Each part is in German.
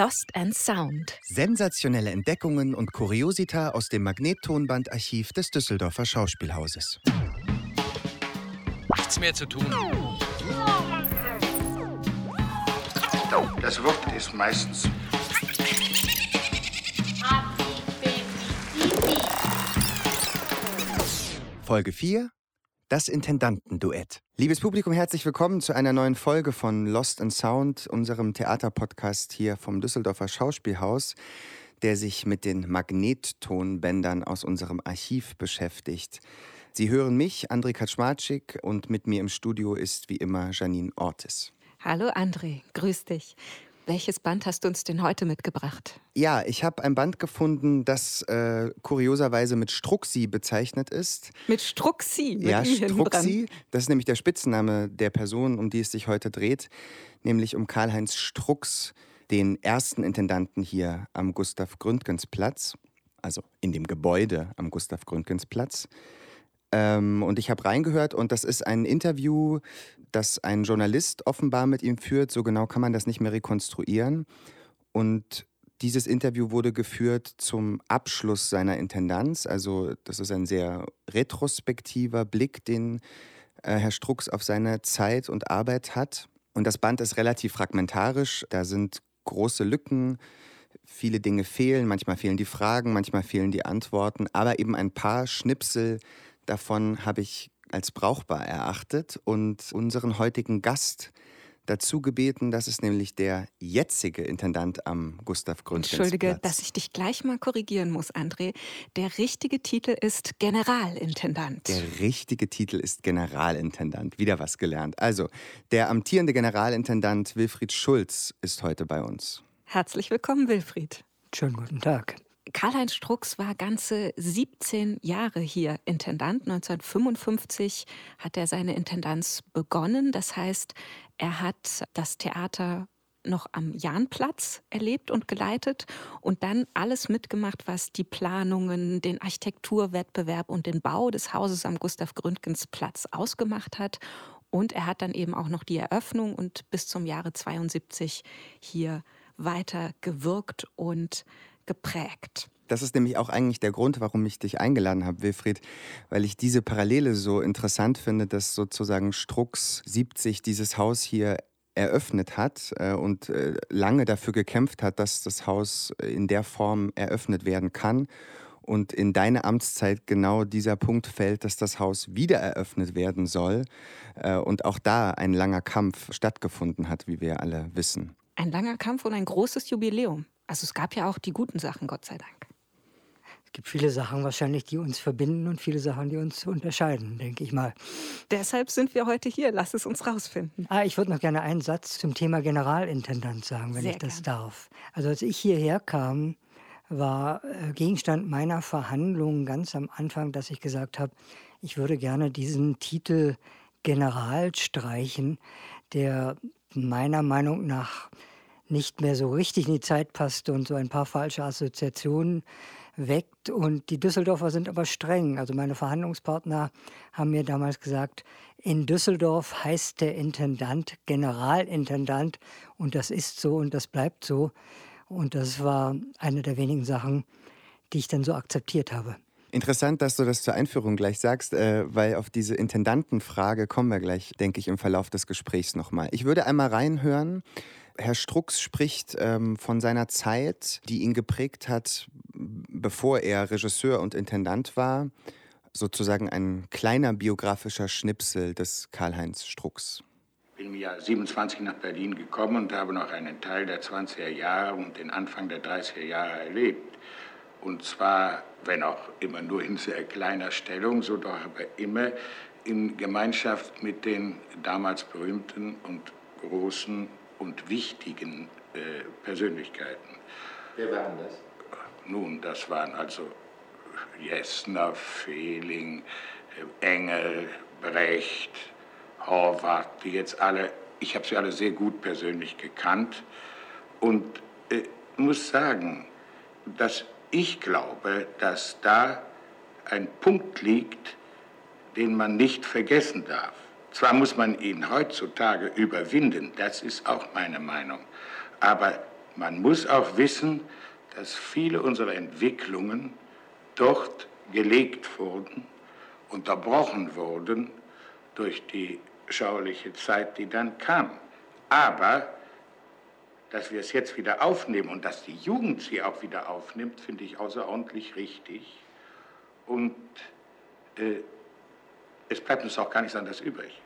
Lost and Sound. Sensationelle Entdeckungen und Kuriosita aus dem Magnettonbandarchiv des Düsseldorfer Schauspielhauses. Nichts mehr zu tun. Das Wort ist meistens Folge 4 das Intendantenduett. Liebes Publikum, herzlich willkommen zu einer neuen Folge von Lost in Sound, unserem Theaterpodcast hier vom Düsseldorfer Schauspielhaus, der sich mit den Magnettonbändern aus unserem Archiv beschäftigt. Sie hören mich, André Kaczmarczyk, und mit mir im Studio ist wie immer Janine Ortis. Hallo André, grüß dich. Welches Band hast du uns denn heute mitgebracht? Ja, ich habe ein Band gefunden, das äh, kurioserweise mit Struxi bezeichnet ist. Mit Struxi? Mit ja, Struxi. Das ist nämlich der Spitzname der Person, um die es sich heute dreht, nämlich um Karl-Heinz Strux, den ersten Intendanten hier am Gustav Gründgens Platz, also in dem Gebäude am Gustav Gründgens Platz. Ähm, und ich habe reingehört und das ist ein Interview, das ein Journalist offenbar mit ihm führt. So genau kann man das nicht mehr rekonstruieren. Und dieses Interview wurde geführt zum Abschluss seiner Intendanz. Also das ist ein sehr retrospektiver Blick, den äh, Herr Strux auf seine Zeit und Arbeit hat. Und das Band ist relativ fragmentarisch. Da sind große Lücken. Viele Dinge fehlen, manchmal fehlen die Fragen, manchmal fehlen die Antworten, aber eben ein paar Schnipsel davon habe ich als brauchbar erachtet und unseren heutigen Gast dazu gebeten. Das ist nämlich der jetzige Intendant am Gustav Gründgens Entschuldige, dass ich dich gleich mal korrigieren muss, André. Der richtige Titel ist Generalintendant. Der richtige Titel ist Generalintendant. Wieder was gelernt. Also, der amtierende Generalintendant Wilfried Schulz ist heute bei uns. Herzlich willkommen, Wilfried. Schönen guten Tag. Karl-Heinz Strux war ganze 17 Jahre hier Intendant. 1955 hat er seine Intendanz begonnen. Das heißt, er hat das Theater noch am Jahnplatz erlebt und geleitet und dann alles mitgemacht, was die Planungen, den Architekturwettbewerb und den Bau des Hauses am Gustav Gründgens Platz ausgemacht hat. Und er hat dann eben auch noch die Eröffnung und bis zum Jahre 72 hier weiter gewirkt und geprägt. Das ist nämlich auch eigentlich der Grund, warum ich dich eingeladen habe, Wilfried, weil ich diese Parallele so interessant finde, dass sozusagen Strux 70 dieses Haus hier eröffnet hat äh, und äh, lange dafür gekämpft hat, dass das Haus in der Form eröffnet werden kann. Und in deine Amtszeit genau dieser Punkt fällt, dass das Haus wieder eröffnet werden soll. Äh, und auch da ein langer Kampf stattgefunden hat, wie wir alle wissen. Ein langer Kampf und ein großes Jubiläum. Also es gab ja auch die guten Sachen, Gott sei Dank. Es gibt viele Sachen wahrscheinlich, die uns verbinden und viele Sachen, die uns unterscheiden, denke ich mal. Deshalb sind wir heute hier. Lass es uns rausfinden. Ah, ich würde noch gerne einen Satz zum Thema Generalintendant sagen, wenn Sehr ich das gern. darf. Also als ich hierher kam, war äh, Gegenstand meiner Verhandlungen ganz am Anfang, dass ich gesagt habe, ich würde gerne diesen Titel General streichen, der meiner Meinung nach nicht mehr so richtig in die Zeit passte und so ein paar falsche Assoziationen weckt. Und die Düsseldorfer sind aber streng. Also meine Verhandlungspartner haben mir damals gesagt, in Düsseldorf heißt der Intendant Generalintendant und das ist so und das bleibt so. Und das war eine der wenigen Sachen, die ich dann so akzeptiert habe. Interessant, dass du das zur Einführung gleich sagst, äh, weil auf diese Intendantenfrage kommen wir gleich, denke ich, im Verlauf des Gesprächs nochmal. Ich würde einmal reinhören, Herr Strux spricht ähm, von seiner Zeit, die ihn geprägt hat, bevor er Regisseur und Intendant war. Sozusagen ein kleiner biografischer Schnipsel des Karl-Heinz Strux. Ich bin im Jahr 27 nach Berlin gekommen und habe noch einen Teil der 20er Jahre und den Anfang der 30er Jahre erlebt. Und zwar, wenn auch immer nur in sehr kleiner Stellung, so doch aber immer in Gemeinschaft mit den damals berühmten und großen und wichtigen äh, Persönlichkeiten. Wer waren das? Nun, das waren also Jessner, Fehling, äh, Engel, Brecht, Horvath, die jetzt alle, ich habe sie alle sehr gut persönlich gekannt und äh, muss sagen, dass ich glaube, dass da ein Punkt liegt, den man nicht vergessen darf. Zwar muss man ihn heutzutage überwinden, das ist auch meine Meinung, aber Man muss auch wissen, dass viele unserer Entwicklungen dort gelegt wurden, unterbrochen wurden durch die schauerliche Zeit, die dann kam. Aber dass wir es jetzt wieder aufnehmen und dass die Jugend sie auch wieder aufnimmt, finde ich außerordentlich richtig. Und äh, es bleibt uns auch gar nichts anderes übrig.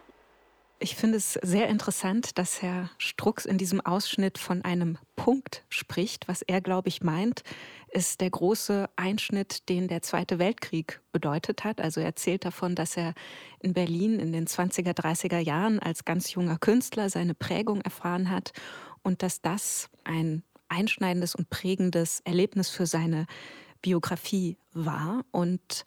Ich finde es sehr interessant, dass Herr Strux in diesem Ausschnitt von einem Punkt spricht. Was er, glaube ich, meint, ist der große Einschnitt, den der Zweite Weltkrieg bedeutet hat. Also er erzählt davon, dass er in Berlin in den 20er, 30er Jahren als ganz junger Künstler seine Prägung erfahren hat und dass das ein einschneidendes und prägendes Erlebnis für seine Biografie war. Und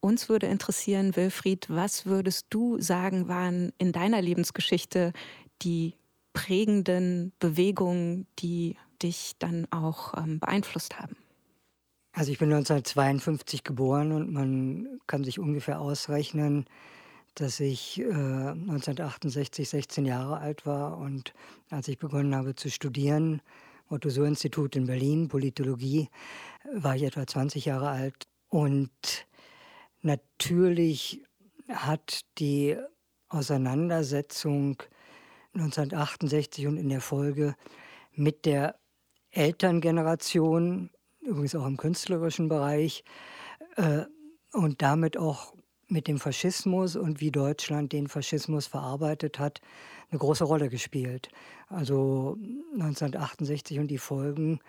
uns würde interessieren, Wilfried, was würdest du sagen, waren in deiner Lebensgeschichte die prägenden Bewegungen, die dich dann auch ähm, beeinflusst haben? Also ich bin 1952 geboren und man kann sich ungefähr ausrechnen, dass ich äh, 1968 16 Jahre alt war und als ich begonnen habe zu studieren, Otto-Suhr-Institut in Berlin, Politologie, war ich etwa 20 Jahre alt und Natürlich hat die Auseinandersetzung 1968 und in der Folge mit der Elterngeneration, übrigens auch im künstlerischen Bereich, äh, und damit auch mit dem Faschismus und wie Deutschland den Faschismus verarbeitet hat, eine große Rolle gespielt. Also 1968 und die Folgen,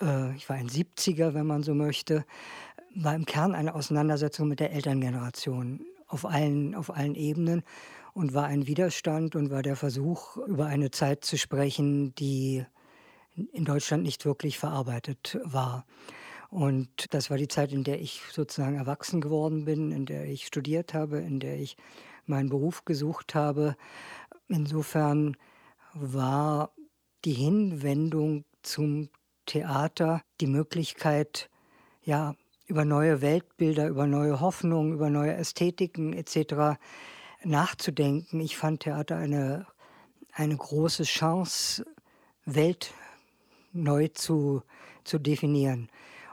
äh, ich war ein 70er, wenn man so möchte, war im Kern eine Auseinandersetzung mit der Elterngeneration auf allen, auf allen Ebenen und war ein Widerstand und war der Versuch, über eine Zeit zu sprechen, die in Deutschland nicht wirklich verarbeitet war. Und das war die Zeit, in der ich sozusagen erwachsen geworden bin, in der ich studiert habe, in der ich meinen Beruf gesucht habe. Insofern war die Hinwendung zum Theater die Möglichkeit, ja, über neue Weltbilder, über neue Hoffnungen, über neue Ästhetiken etc. nachzudenken. Ich fand Theater eine, eine große Chance, Welt neu zu, zu definieren.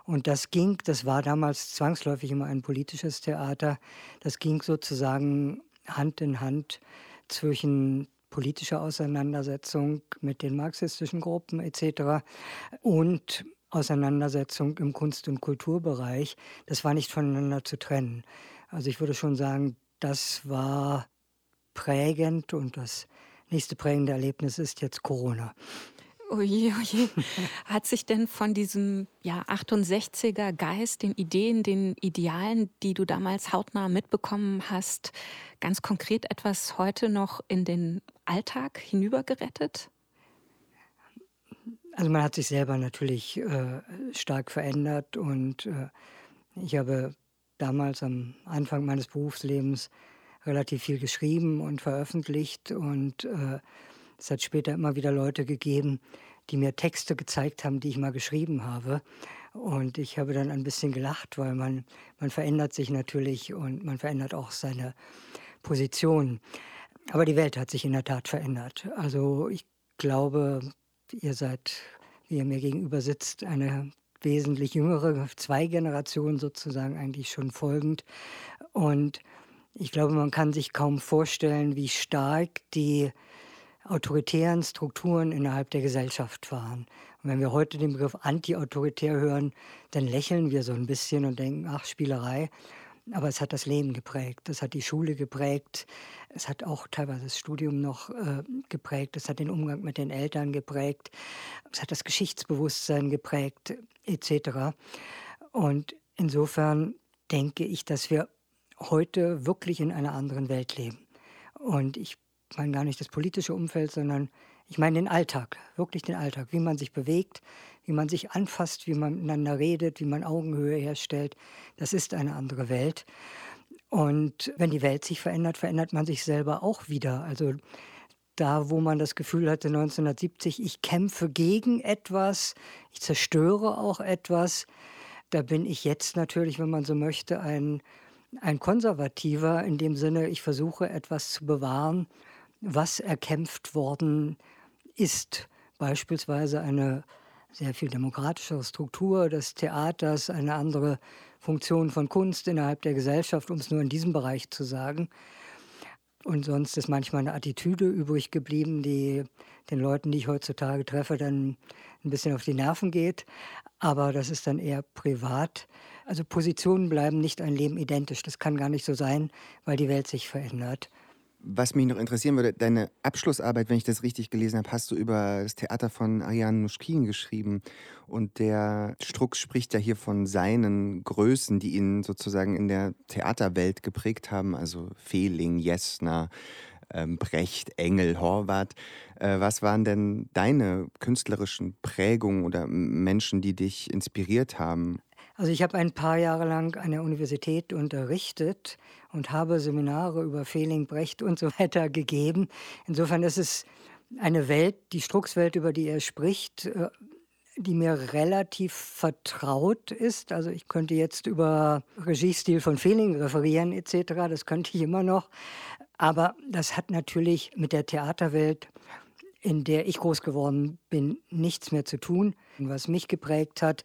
Und das ging, das war damals zwangsläufig immer ein politisches Theater, das ging sozusagen Hand in Hand zwischen politischer Auseinandersetzung mit den marxistischen Gruppen etc. und Auseinandersetzung im Kunst- und Kulturbereich, das war nicht voneinander zu trennen. Also ich würde schon sagen, das war prägend und das nächste prägende Erlebnis ist jetzt Corona. Oje, oje. Hat sich denn von diesem ja, 68er Geist, den Ideen, den Idealen, die du damals hautnah mitbekommen hast, ganz konkret etwas heute noch in den Alltag hinübergerettet? Also man hat sich selber natürlich äh, stark verändert und äh, ich habe damals am Anfang meines Berufslebens relativ viel geschrieben und veröffentlicht und äh, es hat später immer wieder Leute gegeben, die mir Texte gezeigt haben, die ich mal geschrieben habe. Und ich habe dann ein bisschen gelacht, weil man, man verändert sich natürlich und man verändert auch seine Position. Aber die Welt hat sich in der Tat verändert. Also ich glaube, Ihr seid, wie ihr mir gegenüber sitzt, eine wesentlich jüngere, zwei Generationen sozusagen eigentlich schon folgend. Und ich glaube, man kann sich kaum vorstellen, wie stark die autoritären Strukturen innerhalb der Gesellschaft waren. Und wenn wir heute den Begriff anti-autoritär hören, dann lächeln wir so ein bisschen und denken, ach, Spielerei. Aber es hat das Leben geprägt, es hat die Schule geprägt, es hat auch teilweise das Studium noch äh, geprägt, es hat den Umgang mit den Eltern geprägt, es hat das Geschichtsbewusstsein geprägt, etc. Und insofern denke ich, dass wir heute wirklich in einer anderen Welt leben. Und ich meine gar nicht das politische Umfeld, sondern ich meine den Alltag, wirklich den Alltag, wie man sich bewegt, wie man sich anfasst, wie man miteinander redet, wie man Augenhöhe herstellt. Das ist eine andere Welt. Und wenn die Welt sich verändert, verändert man sich selber auch wieder. Also da, wo man das Gefühl hatte 1970, ich kämpfe gegen etwas, ich zerstöre auch etwas, da bin ich jetzt natürlich, wenn man so möchte, ein, ein Konservativer in dem Sinne, ich versuche etwas zu bewahren, was erkämpft worden ist. Beispielsweise eine sehr viel demokratischere Struktur des Theaters, eine andere Funktion von Kunst innerhalb der Gesellschaft, um es nur in diesem Bereich zu sagen. Und sonst ist manchmal eine Attitüde übrig geblieben, die den Leuten, die ich heutzutage treffe, dann ein bisschen auf die Nerven geht. Aber das ist dann eher privat. Also Positionen bleiben nicht ein Leben identisch. Das kann gar nicht so sein, weil die Welt sich verändert. Was mich noch interessieren würde, deine Abschlussarbeit, wenn ich das richtig gelesen habe, hast du über das Theater von Ariane Nuschkin geschrieben. Und der Strux spricht ja hier von seinen Größen, die ihn sozusagen in der Theaterwelt geprägt haben, also Fehling, Jessner, ähm, Brecht, Engel, Horvath. Äh, was waren denn deine künstlerischen Prägungen oder Menschen, die dich inspiriert haben? Also ich habe ein paar Jahre lang an der Universität unterrichtet und habe Seminare über Fehling, Brecht und so weiter gegeben. Insofern ist es eine Welt, die Struckswelt, über die er spricht, äh, die mir relativ vertraut ist. Also ich könnte jetzt über Regiestil von Fehling referieren etc., das könnte ich immer noch. Aber das hat natürlich mit der Theaterwelt, in der ich groß geworden bin, nichts mehr zu tun. Was mich geprägt hat,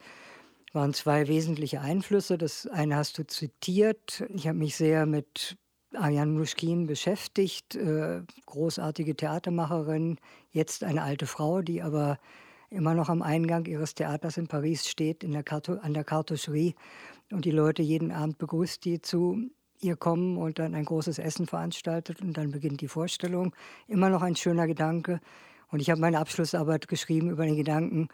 waren zwei wesentliche Einflüsse. Das eine hast du zitiert. Ich habe mich sehr mit Ariane Muschkin beschäftigt, äh, großartige Theatermacherin, jetzt eine alte Frau, die aber immer noch am Eingang ihres Theaters in Paris steht, in der an der Cartoucherie und die Leute jeden Abend begrüßt, die zu ihr kommen und dann ein großes Essen veranstaltet und dann beginnt die Vorstellung. Immer noch ein schöner Gedanke. Und ich habe meine Abschlussarbeit geschrieben über den Gedanken,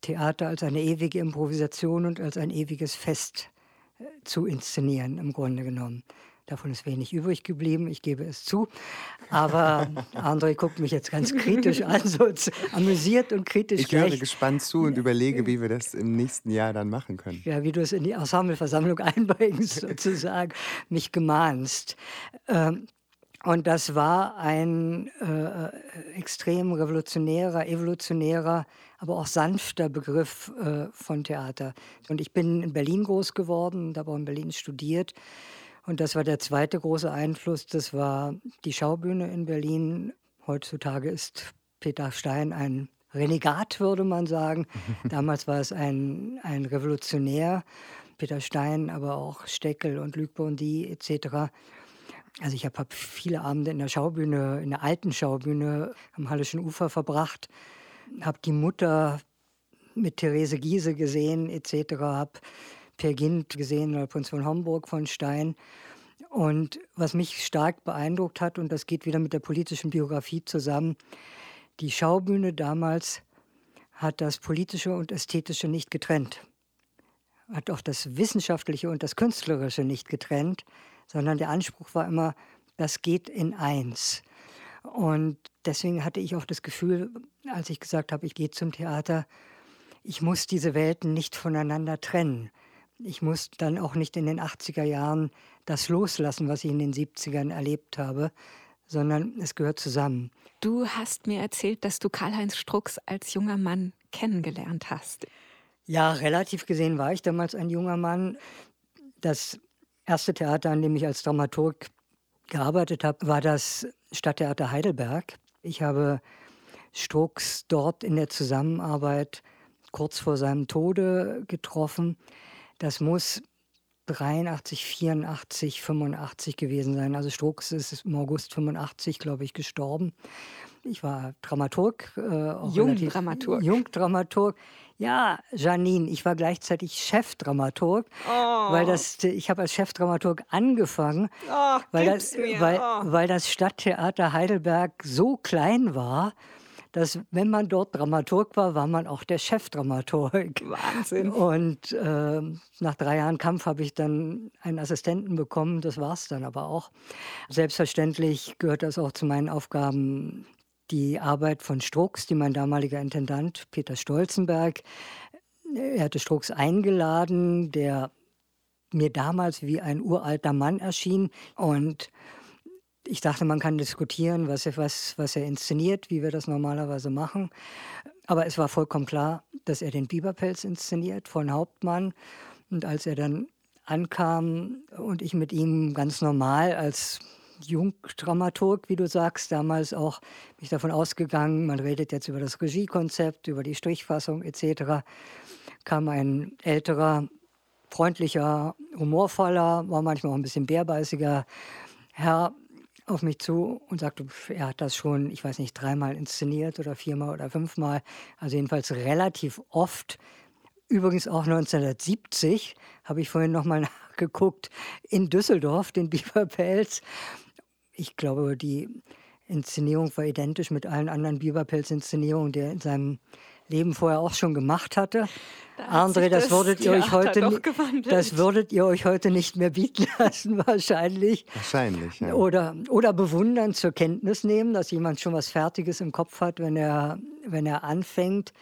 Theater als eine ewige Improvisation und als ein ewiges Fest äh, zu inszenieren, im Grunde genommen. Davon ist wenig übrig geblieben, ich gebe es zu. Aber André guckt mich jetzt ganz kritisch an, so amüsiert und kritisch. Ich höre gespannt zu und überlege, wie wir das im nächsten Jahr dann machen können. Ja, wie du es in die Ensembleversammlung einbringst, sozusagen, mich gemahnst. Ähm, und das war ein äh, extrem revolutionärer, evolutionärer, aber auch sanfter Begriff äh, von Theater. Und ich bin in Berlin groß geworden und habe auch in Berlin studiert. Und das war der zweite große Einfluss. Das war die Schaubühne in Berlin. Heutzutage ist Peter Stein ein Renegat, würde man sagen. Damals war es ein, ein Revolutionär. Peter Stein, aber auch Steckel und Luc Bondy etc. Also ich habe hab viele Abende in der Schaubühne, in der alten Schaubühne am Hallischen Ufer verbracht, habe die Mutter mit Therese Giese gesehen etc., habe Per Gint gesehen oder von Homburg von Stein. Und was mich stark beeindruckt hat, und das geht wieder mit der politischen Biografie zusammen, die Schaubühne damals hat das Politische und Ästhetische nicht getrennt, hat auch das Wissenschaftliche und das Künstlerische nicht getrennt, sondern der Anspruch war immer, das geht in eins. Und deswegen hatte ich auch das Gefühl, als ich gesagt habe, ich gehe zum Theater, ich muss diese Welten nicht voneinander trennen. Ich muss dann auch nicht in den 80er Jahren das loslassen, was ich in den 70ern erlebt habe, sondern es gehört zusammen. Du hast mir erzählt, dass du Karl-Heinz Strux als junger Mann kennengelernt hast. Ja, relativ gesehen war ich damals ein junger Mann. Das erste Theater, an dem ich als Dramaturg gearbeitet habe, war das Stadttheater Heidelberg. Ich habe Strux dort in der Zusammenarbeit kurz vor seinem Tode getroffen. Das muss 83, 84, 85 gewesen sein. Also Strux ist im August 85, glaube ich, gestorben. Ich war Dramaturg. Äh, Jungdramaturg. Jungdramaturg. Ja, Janine, ich war gleichzeitig Chefdramaturg, oh. weil das, ich habe als Chefdramaturg angefangen, oh, weil, das, weil, oh. weil das Stadttheater Heidelberg so klein war, dass wenn man dort Dramaturg war, war man auch der Chefdramaturg. Wahnsinn. Und äh, nach drei Jahren Kampf habe ich dann einen Assistenten bekommen. Das war es dann aber auch. Selbstverständlich gehört das auch zu meinen Aufgaben, die Arbeit von Strux, die mein damaliger Intendant Peter Stolzenberg, er hatte Strux eingeladen, der mir damals wie ein uralter Mann erschien und ich dachte, man kann diskutieren, was er, was, was er inszeniert, wie wir das normalerweise machen. Aber es war vollkommen klar, dass er den Biberpelz inszeniert von Hauptmann. Und als er dann ankam und ich mit ihm ganz normal als Jungdramaturg, wie du sagst, damals auch mich davon ausgegangen, man redet jetzt über das Regiekonzept, über die Strichfassung etc., kam ein älterer, freundlicher, humorvoller, war manchmal auch ein bisschen bärbeißiger Herr auf mich zu und sagte, er hat das schon, ich weiß nicht, dreimal inszeniert oder viermal oder fünfmal, also jedenfalls relativ oft. Übrigens auch 1970 habe ich vorhin noch mal nachgeguckt in Düsseldorf, den Biberpelz. Ich glaube, die Inszenierung war identisch mit allen anderen Biberpelz-Inszenierungen, die er in seinem Leben vorher auch schon gemacht hatte. Da André, das, das würdet ihr euch heute das würdet ihr euch heute nicht mehr bieten lassen wahrscheinlich. Wahrscheinlich. Ja. Oder oder bewundern zur Kenntnis nehmen, dass jemand schon was Fertiges im Kopf hat, wenn er wenn er anfängt.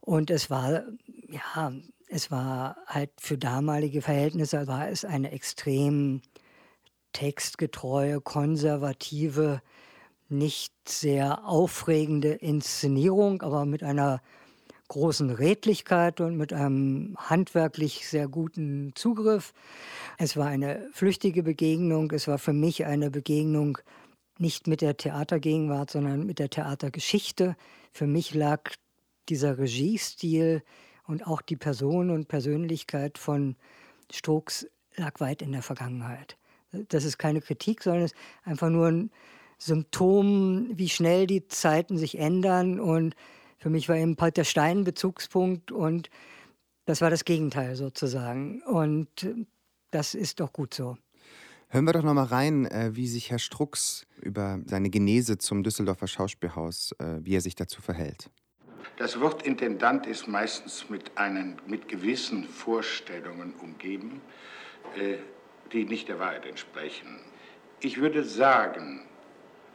Und es war ja, es war halt für damalige Verhältnisse war es eine extrem textgetreue, konservative nicht sehr aufregende Inszenierung, aber mit einer großen Redlichkeit und mit einem handwerklich sehr guten Zugriff. Es war eine flüchtige Begegnung. Es war für mich eine Begegnung nicht mit der Theatergegenwart, sondern mit der Theatergeschichte. Für mich lag dieser Regiestil und auch die Person und Persönlichkeit von Strokes lag weit in der Vergangenheit. Das ist keine Kritik, sondern es ist einfach nur ein Symptom, wie schnell die Zeiten sich ändern. Und für mich war eben Peter Stein Bezugspunkt und das war das Gegenteil sozusagen. Und das ist doch gut so. Hören wir doch noch mal rein, äh, wie sich Herr Strux über seine Genese zum Düsseldorfer Schauspielhaus, äh, wie er sich dazu verhält. Das Wort Intendant ist meistens mit, einen, mit gewissen Vorstellungen umgeben, äh, die nicht der Wahrheit entsprechen. Ich würde sagen,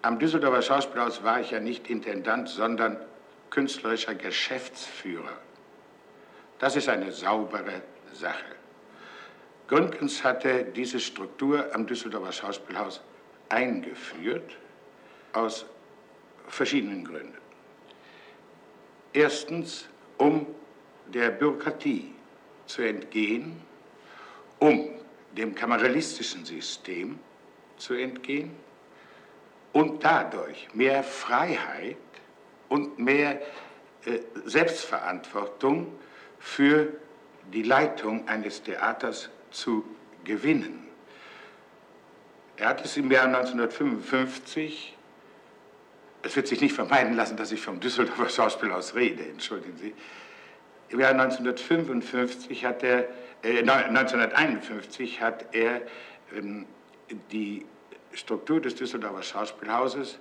am Düsseldorfer Schauspielhaus war ich ja nicht Intendant, sondern künstlerischer Geschäftsführer. Das ist eine saubere Sache. Gründgens hatte diese Struktur am Düsseldorfer Schauspielhaus eingeführt aus verschiedenen Gründen. Erstens, um der Bürokratie zu entgehen, um dem kameralistischen System zu entgehen und dadurch mehr Freiheit und mehr äh, Selbstverantwortung für die Leitung eines Theaters zu gewinnen. Er hat es im Jahr 1955, es wird sich nicht vermeiden lassen, dass ich vom Düsseldorfer Schauspielhaus rede, entschuldigen Sie. Im Jahr 1955 hat er, 1951 hat er ähm, die Struktur des Düsseldorfer Schauspielhauses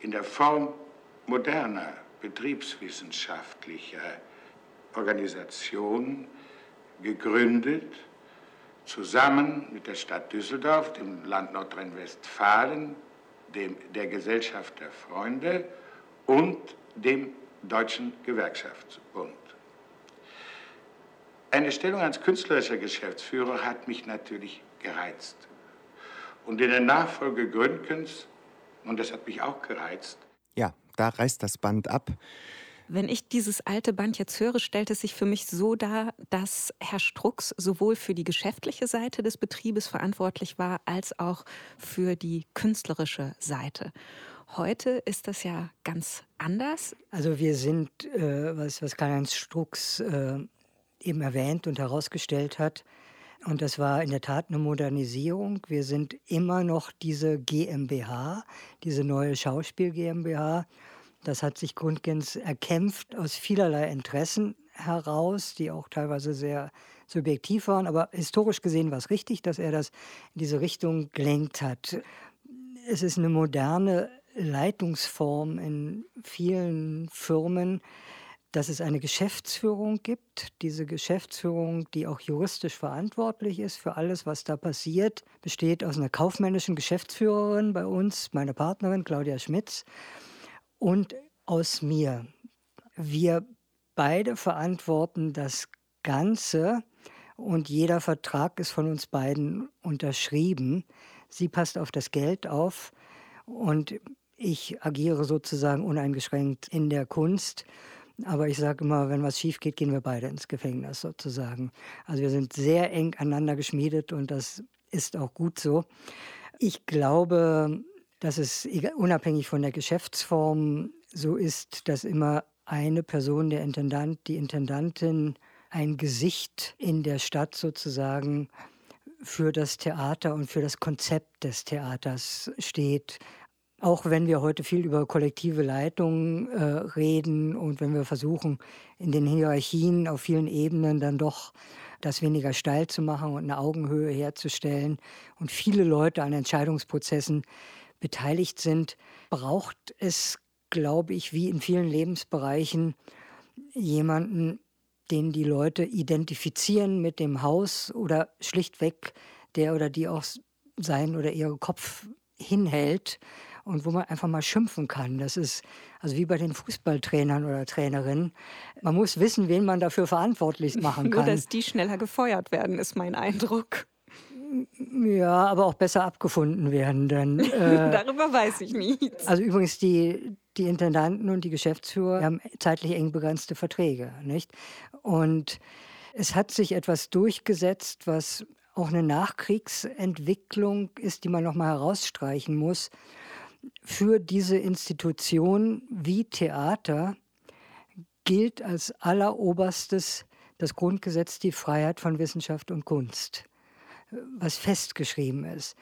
in der Form moderner betriebswissenschaftlicher Organisation gegründet, zusammen mit der Stadt Düsseldorf, dem Land Nordrhein-Westfalen, der Gesellschaft der Freunde und dem Deutschen Gewerkschaftsbund. Eine Stellung als künstlerischer Geschäftsführer hat mich natürlich gereizt. Und in der Nachfolge Gründgens, und das hat mich auch gereizt. Ja, da reißt das Band ab. Wenn ich dieses alte Band jetzt höre, stellt es sich für mich so dar, dass Herr Strux sowohl für die geschäftliche Seite des Betriebes verantwortlich war, als auch für die künstlerische Seite. Heute ist das ja ganz anders. Also wir sind, äh, was, was Karl-Heinz Strux äh, eben erwähnt und herausgestellt hat, und das war in der Tat eine Modernisierung. Wir sind immer noch diese GmbH, diese neue Schauspiel GmbH. Das hat sich Grundgens erkämpft aus vielerlei Interessen heraus, die auch teilweise sehr subjektiv waren. Aber historisch gesehen war es richtig, dass er das in diese Richtung gelenkt hat. Es ist eine moderne Leitungsform in vielen Firmen, dass es eine Geschäftsführung gibt. Diese Geschäftsführung, die auch juristisch verantwortlich ist für alles, was da passiert, besteht aus einer kaufmännischen Geschäftsführerin bei uns, meine Partnerin Claudia Schmitz, und aus mir. Wir beide verantworten das Ganze und jeder Vertrag ist von uns beiden unterschrieben. Sie passt auf das Geld auf und ich agiere sozusagen uneingeschränkt in der Kunst. Aber ich sage immer, wenn was schief geht, gehen wir beide ins Gefängnis sozusagen. Also wir sind sehr eng aneinander geschmiedet und das ist auch gut so. Ich glaube, dass es unabhängig von der Geschäftsform so ist, dass immer eine Person, der Intendant, die Intendantin, ein Gesicht in der Stadt sozusagen für das Theater und für das Konzept des Theaters steht. Auch wenn wir heute viel über kollektive Leitung äh, reden und wenn wir versuchen, in den Hierarchien auf vielen Ebenen dann doch das weniger steil zu machen und eine Augenhöhe herzustellen und viele Leute an Entscheidungsprozessen beteiligt sind, braucht es, glaube ich, wie in vielen Lebensbereichen jemanden, den die Leute identifizieren mit dem Haus oder schlichtweg der oder die auch sein oder ihr Kopf hinhält und wo man einfach mal schimpfen kann. Das ist also wie bei den Fußballtrainern oder Trainerinnen. Man muss wissen, wen man dafür verantwortlich machen kann. Nur, dass die schneller gefeuert werden, ist mein Eindruck. Ja, aber auch besser abgefunden werden. Denn, äh, Darüber weiß ich nichts. Also übrigens, die, die Intendanten und die Geschäftsführer haben zeitlich eng begrenzte Verträge. Nicht? Und es hat sich etwas durchgesetzt, was auch eine Nachkriegsentwicklung ist, die man noch mal herausstreichen muss. Für diese Institution wie Theater gilt als alleroberstes das Grundgesetz die Freiheit von Wissenschaft und Kunst was festgeschrieben ist.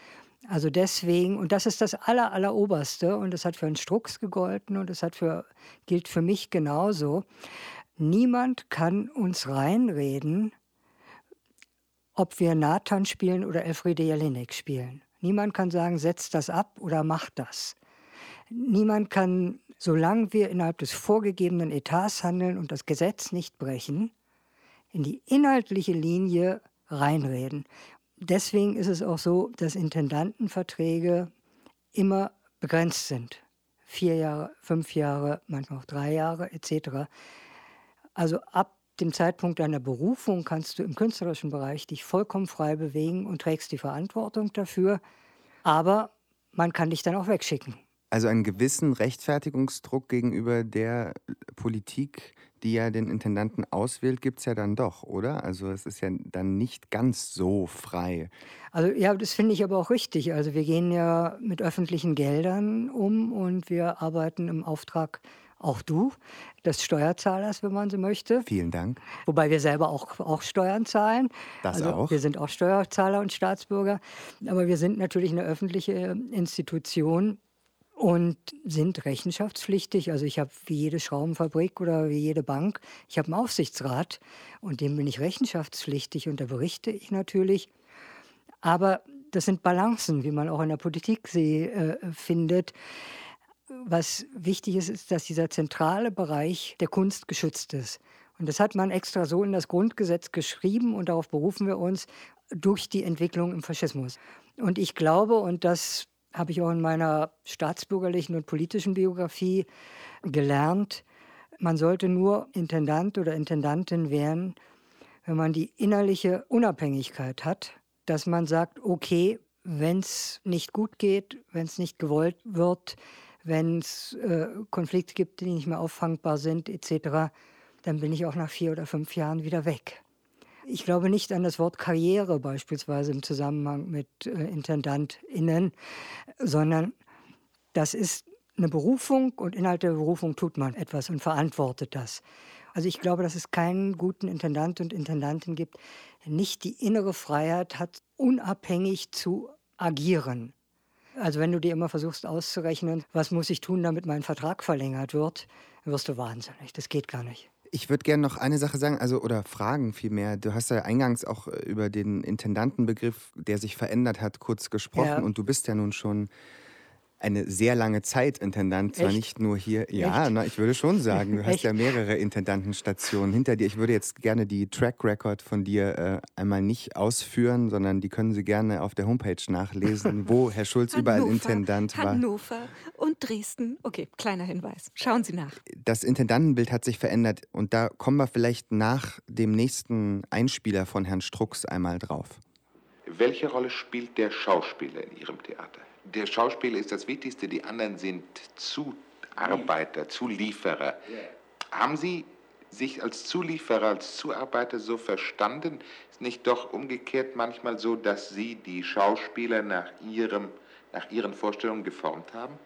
Also deswegen, und das ist das Aller, Alleroberste, und das hat für einen Strux gegolten und das hat für, gilt für mich genauso. Niemand kann uns reinreden, ob wir Nathan spielen oder Elfriede Jelinek spielen. Niemand kann sagen, setzt das ab oder macht das. Niemand kann, solange wir innerhalb des vorgegebenen Etats handeln und das Gesetz nicht brechen, in die inhaltliche Linie reinreden deswegen ist es auch so, dass Intendantenverträge immer begrenzt sind. Vier Jahre, fünf Jahre, manchmal auch drei Jahre etc. Also ab dem Zeitpunkt deiner Berufung kannst du im künstlerischen Bereich dich vollkommen frei bewegen und trägst die Verantwortung dafür. Aber man kann dich dann auch wegschicken. Also einen gewissen Rechtfertigungsdruck gegenüber der Politik, die ja den Intendanten auswählt, gibt es ja dann doch, oder? Also es ist ja dann nicht ganz so frei. Also ja, das finde ich aber auch richtig. Also wir gehen ja mit öffentlichen Geldern um und wir arbeiten im Auftrag auch du, des Steuerzahlers, wenn man so möchte. Vielen Dank. Wobei wir selber auch, auch Steuern zahlen. Das also auch. Wir sind auch Steuerzahler und Staatsbürger. Aber wir sind natürlich eine öffentliche Institution und sind rechenschaftspflichtig. Also ich habe wie jede Schraubenfabrik oder wie jede Bank, ich habe einen Aufsichtsrat und dem bin ich rechenschaftspflichtig und da berichte ich natürlich. Aber das sind Balancen, wie man auch in der Politik sie äh, findet. Was wichtig ist, ist, dass dieser zentrale Bereich der Kunst geschützt ist. Und das hat man extra so in das Grundgesetz geschrieben und darauf berufen wir uns durch die Entwicklung im Faschismus. Und ich glaube, und das habe ich auch in meiner staatsbürgerlichen und politischen Biografie gelernt, man sollte nur Intendant oder Intendantin werden, wenn man die innerliche Unabhängigkeit hat, dass man sagt, okay, wenn es nicht gut geht, wenn es nicht gewollt wird, wenn es äh, Konflikte gibt, die nicht mehr auffangbar sind, etc., dann bin ich auch nach vier oder fünf Jahren wieder weg. Ich glaube nicht an das Wort Karriere beispielsweise im Zusammenhang mit äh, IntendantInnen, sondern das ist eine Berufung und innerhalb der Berufung tut man etwas und verantwortet das. Also ich glaube, dass es keinen guten Intendant und Intendantin gibt, der nicht die innere Freiheit hat, unabhängig zu agieren. Also wenn du dir immer versuchst auszurechnen, was muss ich tun, damit mein Vertrag verlängert wird, wirst du wahnsinnig. Das geht gar nicht. Ich würde gerne noch eine Sache sagen, also oder fragen vielmehr. Du hast ja eingangs auch äh, über den Intendantenbegriff, der sich verändert hat, kurz gesprochen ja. und du bist ja nun schon eine sehr lange Zeit Intendant, zwar nicht nur hier. Ja, na, ich würde schon sagen, du hast ja mehrere Intendantenstationen hinter dir. Ich würde jetzt gerne die Track Record von dir äh, einmal nicht ausführen, sondern die können Sie gerne auf der Homepage nachlesen, wo Herr Schulz überall Intendant war. Hannover und Dresden. Okay, kleiner Hinweis. Schauen Sie nach. Das Intendantenbild hat sich verändert und da kommen wir vielleicht nach dem nächsten Einspieler von Herrn Strux einmal drauf. Welche Rolle spielt der Schauspieler in Ihrem Theater? Der Schauspieler ist das Wichtigste, die anderen sind Zuarbeiter, Zulieferer. Haben Sie sich als Zulieferer, als Zuarbeiter so verstanden? Ist nicht doch umgekehrt manchmal so, dass Sie die Schauspieler nach Ihrem nach Ihren Vorstellungen geformt haben?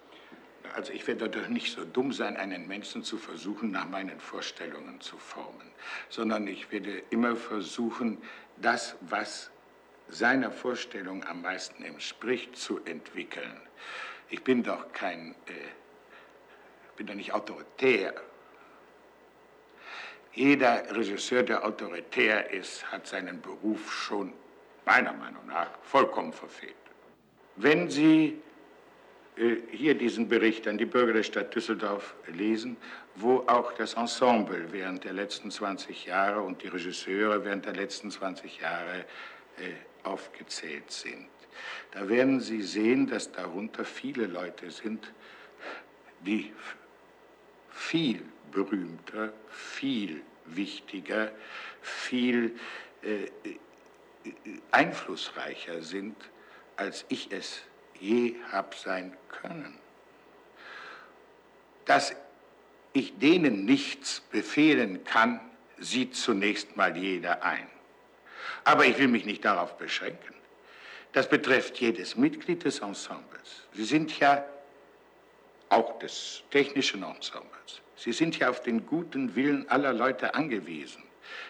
Also ich werde doch nicht so dumm sein, einen Menschen zu versuchen, nach meinen Vorstellungen zu formen, sondern ich werde immer versuchen, das, was seiner Vorstellung am meisten entspricht, zu entwickeln. Ich bin doch kein, äh, bin doch nicht autoritär. Jeder Regisseur, der autoritär ist, hat seinen Beruf schon meiner Meinung nach vollkommen verfehlt. Wenn Sie äh, hier diesen Bericht an die Bürger der Stadt Düsseldorf lesen, wo auch das Ensemble während der letzten 20 Jahre und die Regisseure während der letzten 20 Jahre äh, aufgezählt sind. Da werden Sie sehen, dass darunter viele Leute sind, die viel berühmter, viel wichtiger, viel äh, äh einflussreicher sind, als ich es je hab sein können. Dass ich denen nichts befehlen kann, sieht zunächst mal jeder ein. Aber ich will mich nicht darauf beschränken. Das betrifft jedes Mitglied des Ensembles. Sie sind ja auch des technischen Ensembles. Sie sind ja auf den guten Willen aller Leute angewiesen.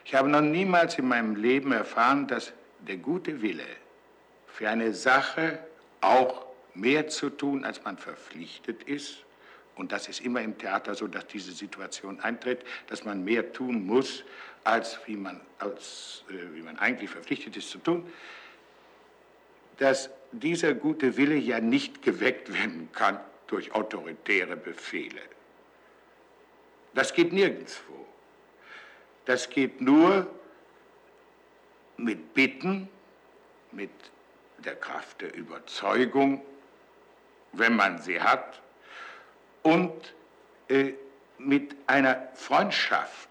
Ich habe noch niemals in meinem Leben erfahren, dass der gute Wille für eine Sache auch mehr zu tun, als man verpflichtet ist. Und das ist immer im Theater so, dass diese Situation eintritt, dass man mehr tun muss, als wie man, als, äh, wie man eigentlich verpflichtet ist zu tun. Dass dieser gute Wille ja nicht geweckt werden kann durch autoritäre Befehle. Das geht nirgendwo. Das geht nur mit Bitten, mit der Kraft der Überzeugung, wenn man sie hat, und äh, mit einer Freundschaft,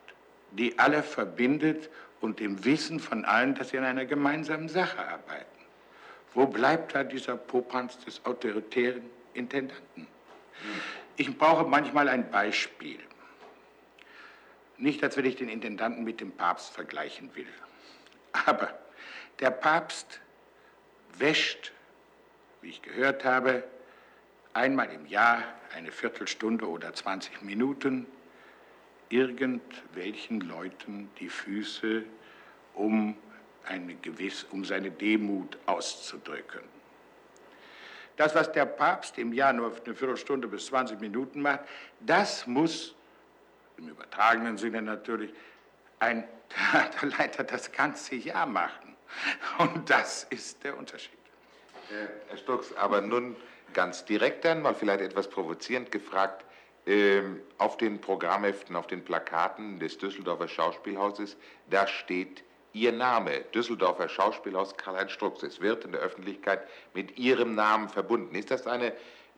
die alle verbindet und dem Wissen von allen, dass sie an einer gemeinsamen Sache arbeiten. Wo bleibt da dieser Popanz des autoritären Intendanten? Ich brauche manchmal ein Beispiel. Nicht, als wenn ich den Intendanten mit dem Papst vergleichen will. Aber der Papst wäscht, wie ich gehört habe, einmal im Jahr eine Viertelstunde oder 20 Minuten irgendwelchen Leuten die Füße, um, eine gewiss, um seine Demut auszudrücken. Das, was der Papst im Jahr nur eine Viertelstunde bis 20 Minuten macht, das muss, im übertragenen Sinne natürlich, ein Theaterleiter das ganze Jahr machen. Und das ist der Unterschied. Herr Stocks, aber nun ganz direkt dann, mal vielleicht etwas provozierend gefragt, auf den Programmheften, auf den Plakaten des Düsseldorfer Schauspielhauses, da steht Ihr Name, Düsseldorfer Schauspielhaus Karl-Heinz Strux. Es wird in der Öffentlichkeit mit Ihrem Namen verbunden. Ist das eine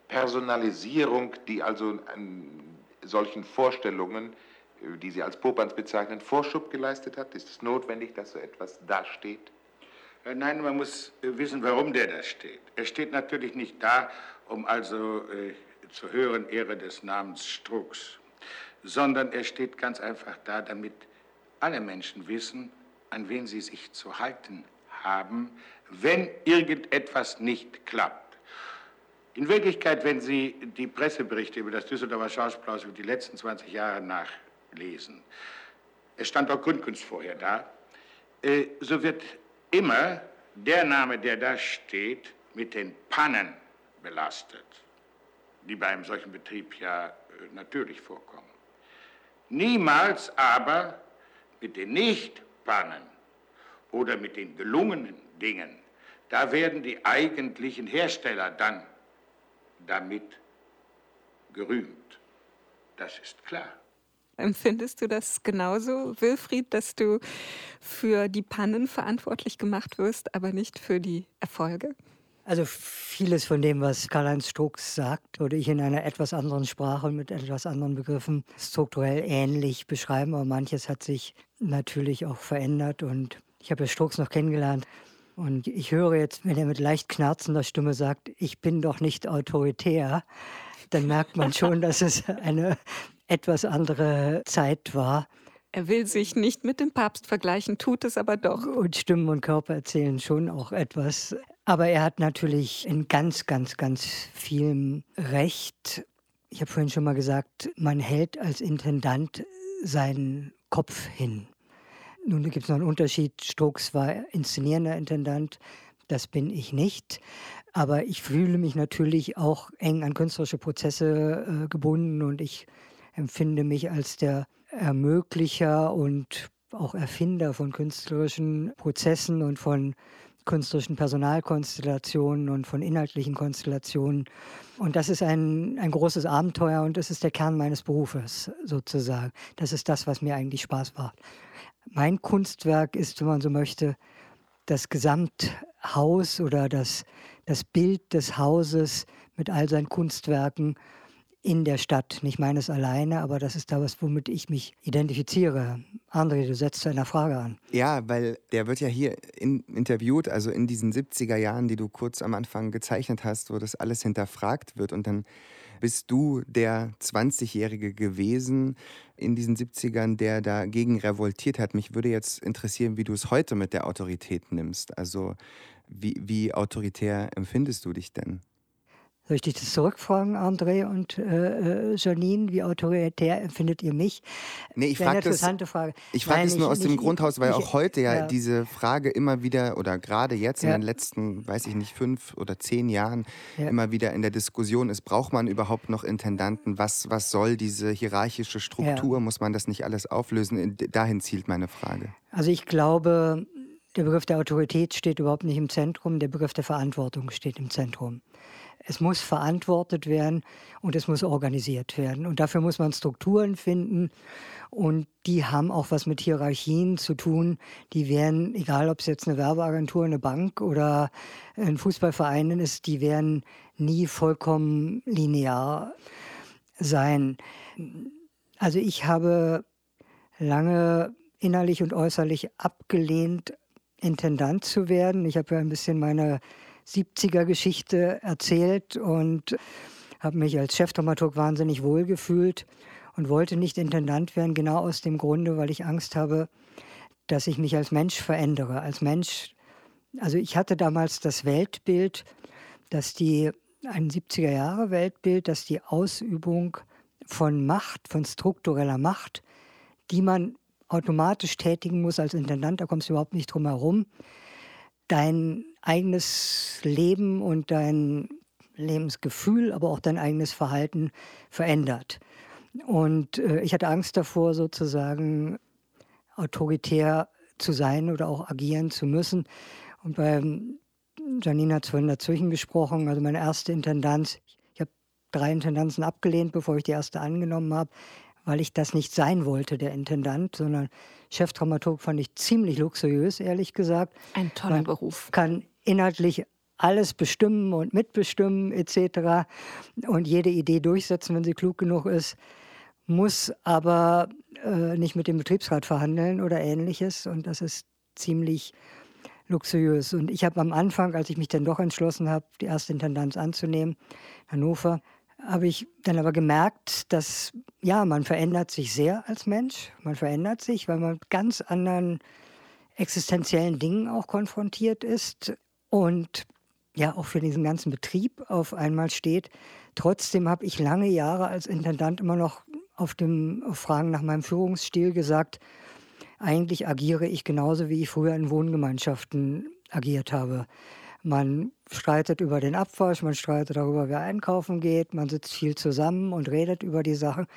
Personalisierung, die also solchen Vorstellungen, äh, die Sie als Popanz bezeichnen, Vorschub geleistet hat? Ist es notwendig, dass so etwas da steht? Äh, nein, man muss äh, wissen, warum der da steht. Er steht natürlich nicht da, um also äh, zu hören Ehre des Namens Strux, sondern er steht ganz einfach da, damit alle Menschen wissen, an wen sie sich zu halten haben, wenn irgendetwas nicht klappt. In Wirklichkeit, wenn Sie die Presseberichte über das Düsseldorfer Schauspielhaus über die letzten 20 Jahre nachlesen, es stand auch Grundkunst vorher da, äh, so wird immer der Name, der da steht, mit den Pannen belastet, die bei einem solchen Betrieb ja äh, natürlich vorkommen. Niemals aber mit den Nicht-Pannen oder mit den gelungenen Dingen. Da werden die eigentlichen Hersteller dann damit gerühmt. Das ist klar. Empfindest du das genauso, Wilfried, dass du für die Pannen verantwortlich gemacht wirst, aber nicht für die Erfolge? Also vieles von dem, was Karl-Heinz Strux sagt, würde ich in einer etwas anderen Sprache und mit etwas anderen Begriffen strukturell ähnlich beschreiben, aber manches hat sich natürlich auch verändert und ich habe ja Strux noch kennengelernt und ich höre jetzt, wenn er mit leicht knarzender Stimme sagt, ich bin doch nicht autoritär, dann merkt man schon, dass es eine etwas andere Zeit war. Er will sich nicht mit dem Papst vergleichen, tut es aber doch. Und Stimmen und Körper erzählen schon auch etwas. Aber er hat natürlich in ganz, ganz, ganz vielem Recht. Ich habe vorhin schon mal gesagt, man hält als Intendant seinen Kopf hin. Nun gibt es noch einen Unterschied. Strux war inszenierender Intendant, das bin ich nicht. Aber ich fühle mich natürlich auch eng an künstlerische Prozesse äh, gebunden und ich empfinde mich als der Ermöglicher und auch Erfinder von künstlerischen Prozessen und von künstlerischen Personalkonstellationen und von inhaltlichen Konstellationen. Und das ist ein, ein großes Abenteuer und das ist der Kern meines Berufes sozusagen. Das ist das, was mir eigentlich Spaß macht. Mein Kunstwerk ist, wenn man so möchte, das Gesamthaus oder das, das Bild des Hauses mit all seinen Kunstwerken in der Stadt. Nicht meines alleine, aber das ist da was, womit ich mich identifiziere. André, du setzt zu einer Frage an. Ja, weil der wird ja hier in, interviewt, also in diesen 70er Jahren, die du kurz am Anfang gezeichnet hast, wo das alles hinterfragt wird. Und dann bist du der 20-Jährige gewesen in diesen 70ern, der dagegen revoltiert hat. Mich würde jetzt interessieren, wie du es heute mit der Autorität nimmst. Also wie, wie autoritär empfindest du dich denn? Soll ich dich das zurückfragen, André und äh, äh, Janine? Wie autoritär empfindet ihr mich? Nee, ich frage das, Frage. Ich frage es nur aus nicht, dem Grundhaus, weil ich, auch heute ja, ja, diese Frage immer wieder oder gerade jetzt ja. in den letzten, weiß ich nicht, fünf oder zehn Jahren ja. immer wieder in der Diskussion ist, braucht man überhaupt noch Intendanten? Was, was soll diese hierarchische Struktur? Muss man das nicht alles auflösen? Dahin zielt meine Frage. Also ich glaube, der Begriff der Autorität steht überhaupt nicht im Zentrum, der Begriff der Verantwortung steht im Zentrum. Es muss verantwortet werden und es muss organisiert werden. Und dafür muss man Strukturen finden. Und die haben auch was mit Hierarchien zu tun. Die werden, egal ob es jetzt eine Werbeagentur, eine Bank oder ein Fußballverein ist, die werden nie vollkommen linear sein. Also ich habe lange innerlich und äußerlich abgelehnt, Intendant zu werden. Ich habe ja ein bisschen meine 70er-Geschichte erzählt und habe mich als Chefdramaturg wahnsinnig wohl gefühlt und wollte nicht Intendant werden, genau aus dem Grunde, weil ich Angst habe, dass ich mich als Mensch verändere. Als Mensch, also ich hatte damals das Weltbild, dass die, ein 70er Jahre Weltbild, dass die Ausübung von Macht, von struktureller Macht, die man automatisch tätigen muss als Intendant, da kommst du überhaupt nicht drum herum, dein eigenes Leben und dein Lebensgefühl, aber auch dein eigenes Verhalten verändert. Und äh, ich hatte Angst davor, sozusagen autoritär zu sein oder auch agieren zu müssen. Und beim Janine hat vorhin dazwischen gesprochen, also meine erste Intendanz, ich habe drei Intendanzen abgelehnt, bevor ich die erste angenommen habe, weil ich das nicht sein wollte, der Intendant, sondern Chefdramaturg fand ich ziemlich luxuriös, ehrlich gesagt. Ein toller Man Beruf. Kann inhaltlich alles bestimmen und mitbestimmen etc. und jede Idee durchsetzen, wenn sie klug genug ist, muss aber äh, nicht mit dem Betriebsrat verhandeln oder ähnliches und das ist ziemlich luxuriös. Und ich habe am Anfang, als ich mich dann doch entschlossen habe, die erste Intendanz anzunehmen, Hannover, habe ich dann aber gemerkt, dass ja, man verändert sich sehr als Mensch. Man verändert sich, weil man mit ganz anderen existenziellen Dingen auch konfrontiert ist und ja auch für diesen ganzen Betrieb auf einmal steht. Trotzdem habe ich lange Jahre als Intendant immer noch auf dem auf Fragen nach meinem Führungsstil gesagt, eigentlich agiere ich genauso, wie ich früher in Wohngemeinschaften agiert habe. Man streitet über den Abwasch, man streitet darüber, wer einkaufen geht, man sitzt viel zusammen und redet über die Sachen.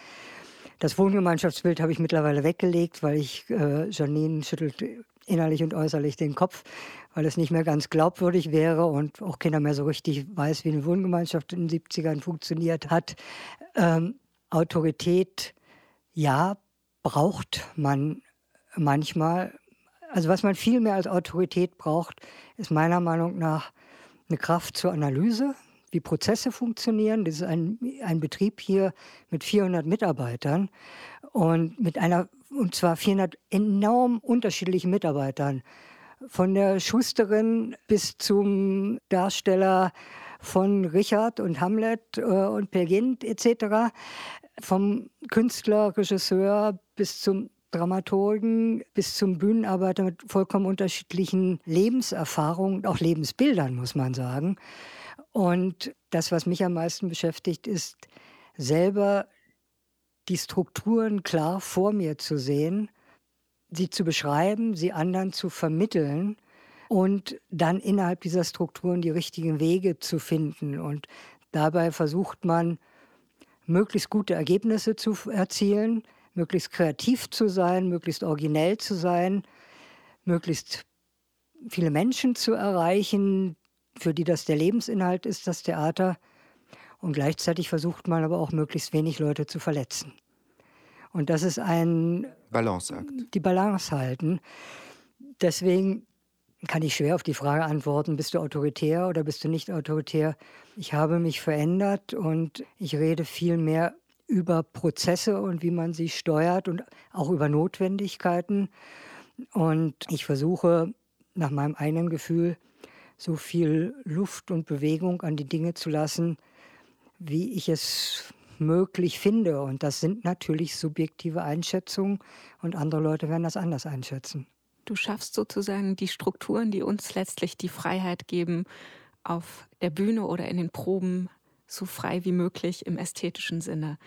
Das Wohngemeinschaftsbild habe ich mittlerweile weggelegt, weil ich, äh, Janine schüttelt innerlich und äußerlich den Kopf, weil es nicht mehr ganz glaubwürdig wäre und auch keiner mehr so richtig weiß, wie eine Wohngemeinschaft in den 70ern funktioniert hat. Ähm, Autorität, ja, braucht man manchmal, also was man viel mehr als Autorität braucht, ist meiner Meinung nach eine Kraft zur Analyse, wie Prozesse funktionieren. Das ist ein, ein Betrieb hier mit 400 Mitarbeitern und mit einer, und zwar 400 enorm unterschiedlichen Mitarbeitern. Von der Schusterin bis zum Darsteller von Richard und Hamlet äh, und Gynt etc., vom Künstler, Regisseur bis zum Dramaturgen bis zum Bühnenarbeiter mit vollkommen unterschiedlichen Lebenserfahrungen, auch Lebensbildern, muss man sagen. Und das, was mich am meisten beschäftigt, ist selber die Strukturen klar vor mir zu sehen, sie zu beschreiben, sie anderen zu vermitteln und dann innerhalb dieser Strukturen die richtigen Wege zu finden. Und dabei versucht man, möglichst gute Ergebnisse zu erzielen, möglichst kreativ zu sein, möglichst originell zu sein, möglichst viele Menschen zu erreichen, für die das der Lebensinhalt ist, das Theater. Und gleichzeitig versucht man aber auch möglichst wenig Leute zu verletzen. Und das ist ein Balanceakt. Die Balance halten. Deswegen kann ich schwer auf die Frage antworten, bist du autoritär oder bist du nicht autoritär? Ich habe mich verändert und ich rede viel mehr über Prozesse und wie man sie steuert und auch über Notwendigkeiten. Und ich versuche nach meinem eigenen Gefühl so viel Luft und Bewegung an die Dinge zu lassen, wie ich es möglich finde. Und das sind natürlich subjektive Einschätzungen und andere Leute werden das anders einschätzen. Du schaffst sozusagen die Strukturen, die uns letztlich die Freiheit geben, auf der Bühne oder in den Proben so frei wie möglich im ästhetischen Sinne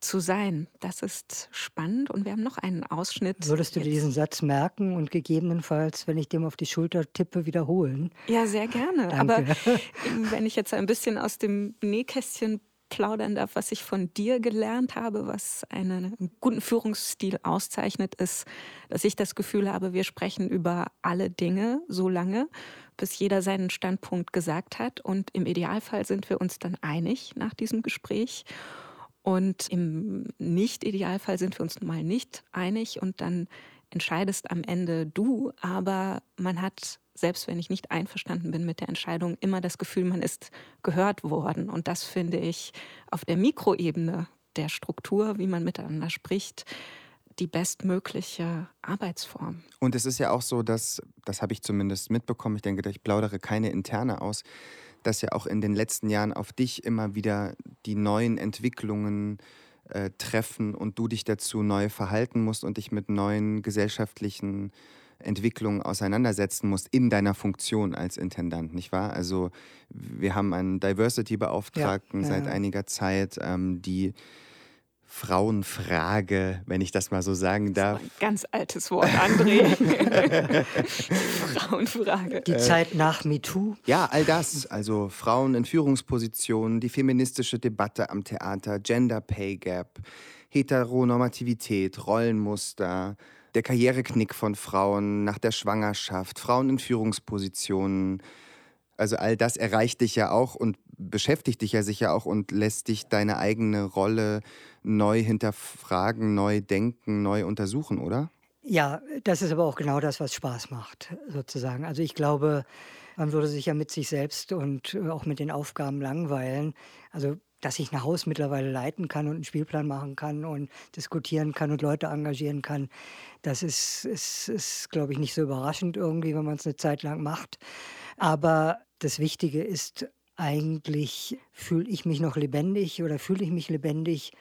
zu sein. Das ist spannend und wir haben noch einen Ausschnitt. Würdest du dir diesen Satz merken und gegebenenfalls, wenn ich dem auf die Schulter tippe, wiederholen? Ja, sehr gerne. Danke. Aber wenn ich jetzt ein bisschen aus dem Nähkästchen plaudern darf, was ich von dir gelernt habe, was einen guten Führungsstil auszeichnet, ist, dass ich das Gefühl habe, wir sprechen über alle Dinge so lange, bis jeder seinen Standpunkt gesagt hat. Und im Idealfall sind wir uns dann einig nach diesem Gespräch. Und im Nicht-Idealfall sind wir uns mal nicht einig und dann entscheidest am Ende du, aber man hat selbst wenn ich nicht einverstanden bin mit der Entscheidung, immer das Gefühl, man ist gehört worden. Und das finde ich auf der Mikroebene der Struktur, wie man miteinander spricht, die bestmögliche Arbeitsform. Und es ist ja auch so, dass, das habe ich zumindest mitbekommen, ich denke, ich plaudere keine interne aus, dass ja auch in den letzten Jahren auf dich immer wieder die neuen Entwicklungen äh, treffen und du dich dazu neu verhalten musst und dich mit neuen gesellschaftlichen Entwicklung auseinandersetzen musst in deiner Funktion als Intendant, nicht wahr? Also wir haben einen Diversity-Beauftragten ja, ja, seit einiger Zeit, ähm, die Frauenfrage, wenn ich das mal so sagen darf. ein ganz altes Wort, André. Frauenfrage. Die Zeit nach MeToo. Ja, all das. Also Frauen in Führungspositionen, die feministische Debatte am Theater, Gender Pay Gap, Heteronormativität, Rollenmuster, der Karriereknick von Frauen nach der Schwangerschaft, Frauen in Führungspositionen. Also all das erreicht dich ja auch und beschäftigt dich ja sicher auch und lässt dich deine eigene Rolle neu hinterfragen, neu denken, neu untersuchen, oder? Ja, das ist aber auch genau das, was Spaß macht, sozusagen. Also ich glaube, man würde sich ja mit sich selbst und auch mit den Aufgaben langweilen. Also dass ich ein Haus mittlerweile leiten kann und einen Spielplan machen kann und diskutieren kann und Leute engagieren kann, das ist, ist, ist glaube ich, nicht so überraschend irgendwie, wenn man es eine Zeit lang macht. Aber das Wichtige ist eigentlich, fühle ich mich noch lebendig oder fühle ich mich lebendig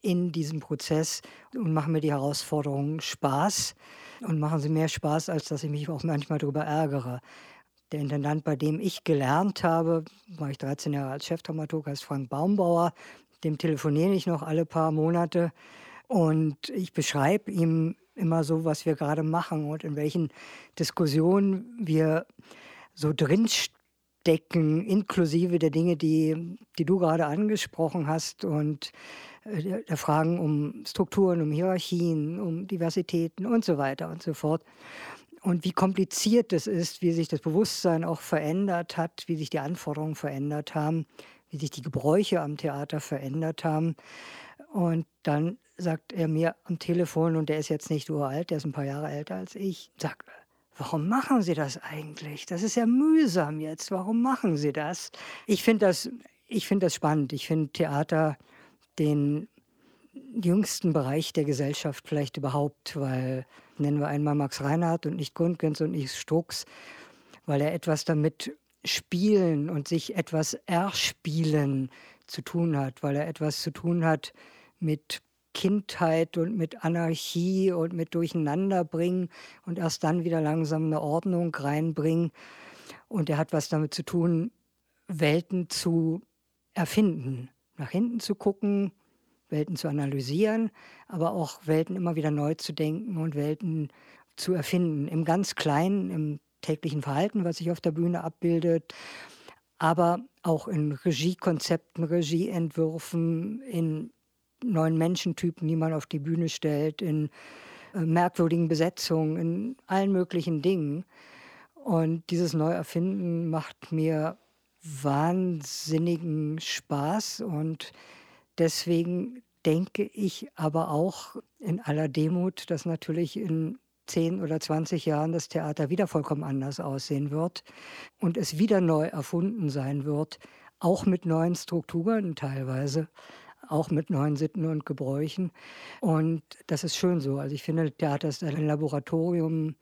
in diesem Prozess und machen mir die Herausforderungen Spaß und machen sie mehr Spaß, als dass ich mich auch manchmal darüber ärgere. Der Intendant, bei dem ich gelernt habe, war ich 13 Jahre als Chefdramaturg, heißt Frank Baumbauer. Dem telefoniere ich noch alle paar Monate und ich beschreibe ihm immer so, was wir gerade machen und in welchen Diskussionen wir so drinstecken, inklusive der Dinge, die, die du gerade angesprochen hast und äh, der Fragen um Strukturen, um Hierarchien, um Diversitäten und so weiter und so fort und wie kompliziert es ist, wie sich das Bewusstsein auch verändert hat, wie sich die Anforderungen verändert haben, wie sich die Gebräuche am Theater verändert haben. Und dann sagt er mir am Telefon, und der ist jetzt nicht uralt, der ist ein paar Jahre älter als ich, sagt, warum machen Sie das eigentlich? Das ist ja mühsam jetzt. Warum machen Sie das? Ich finde das, find das spannend. Ich finde Theater den jüngsten Bereich der Gesellschaft vielleicht überhaupt, weil nennen wir einmal Max Reinhardt und nicht Grundgens und nicht Strux, weil er etwas damit spielen und sich etwas erspielen zu tun hat, weil er etwas zu tun hat mit Kindheit und mit Anarchie und mit Durcheinanderbringen und erst dann wieder langsam eine Ordnung reinbringen. Und er hat was damit zu tun, Welten zu erfinden, nach hinten zu gucken, Welten zu analysieren, aber auch Welten immer wieder neu zu denken und Welten zu erfinden. Im ganz Kleinen, im täglichen Verhalten, was sich auf der Bühne abbildet, aber auch in Regiekonzepten, Regieentwürfen, in neuen Menschentypen, die man auf die Bühne stellt, in äh, merkwürdigen Besetzungen, in allen möglichen Dingen. Und dieses Neuerfinden macht mir wahnsinnigen Spaß und deswegen denke ich aber auch in aller Demut, dass natürlich in 10 oder 20 Jahren das Theater wieder vollkommen anders aussehen wird und es wieder neu erfunden sein wird, auch mit neuen Strukturen teilweise, auch mit neuen Sitten und Gebräuchen. Und das ist schön so. Also ich finde, Theater ist ein Laboratorium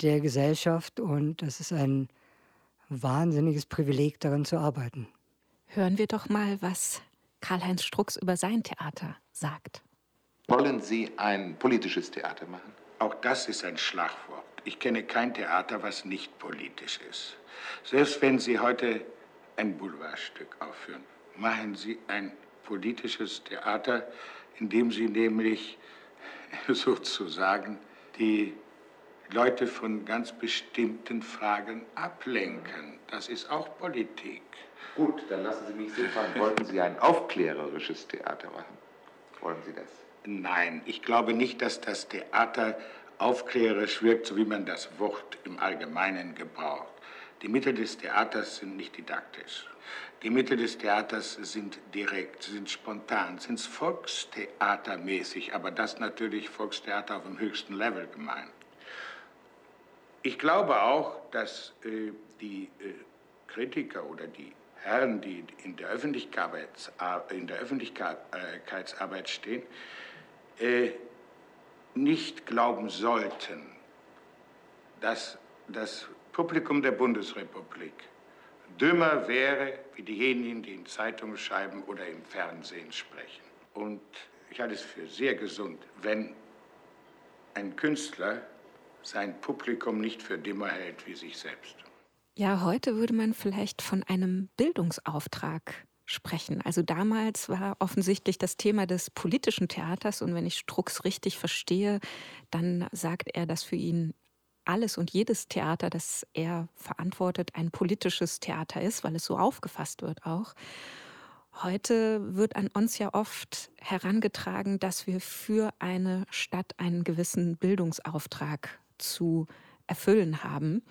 der Gesellschaft und das ist ein wahnsinniges Privileg, daran zu arbeiten. Hören wir doch mal, was Karl-Heinz Strux über sein Theater sagt. Wollen Sie ein politisches Theater machen? Auch das ist ein Schlagwort. Ich kenne kein Theater, was nicht politisch ist. Selbst wenn Sie heute ein Boulevardstück aufführen, machen Sie ein politisches Theater, in dem Sie nämlich sozusagen die Leute von ganz bestimmten Fragen ablenken. Das ist auch Politik. Gut, dann lassen Sie mich so fragen. Wollten Sie ein aufklärerisches Theater machen? Wollen Sie das? Nein, ich glaube nicht, dass das Theater aufklärerisch wirkt, so wie man das Wort im Allgemeinen gebraucht. Die Mittel des Theaters sind nicht didaktisch. Die Mittel des Theaters sind direkt, sind spontan, sind volkstheatermäßig, aber das natürlich Volkstheater auf dem höchsten Level gemeint. Ich glaube auch, dass äh, die äh, Kritiker oder die Herren, die in der, in der Öffentlichkeitsarbeit stehen, äh, nicht glauben sollten, dass das Publikum der Bundesrepublik dümmer wäre wie diejenigen, die in Zeitungen schreiben oder im Fernsehen sprechen. Und ich halte es für sehr gesund, wenn ein Künstler sein Publikum nicht für dümmer hält wie sich selbst. Ja, heute würde man vielleicht von einem Bildungsauftrag sprechen. Also damals war offensichtlich das Thema des politischen Theaters und wenn ich Strux richtig verstehe, dann sagt er, dass für ihn alles und jedes Theater, das er verantwortet, ein politisches Theater ist, weil es so aufgefasst wird auch. Heute wird an uns ja oft herangetragen, dass wir für eine Stadt einen gewissen Bildungsauftrag zu erfüllen haben.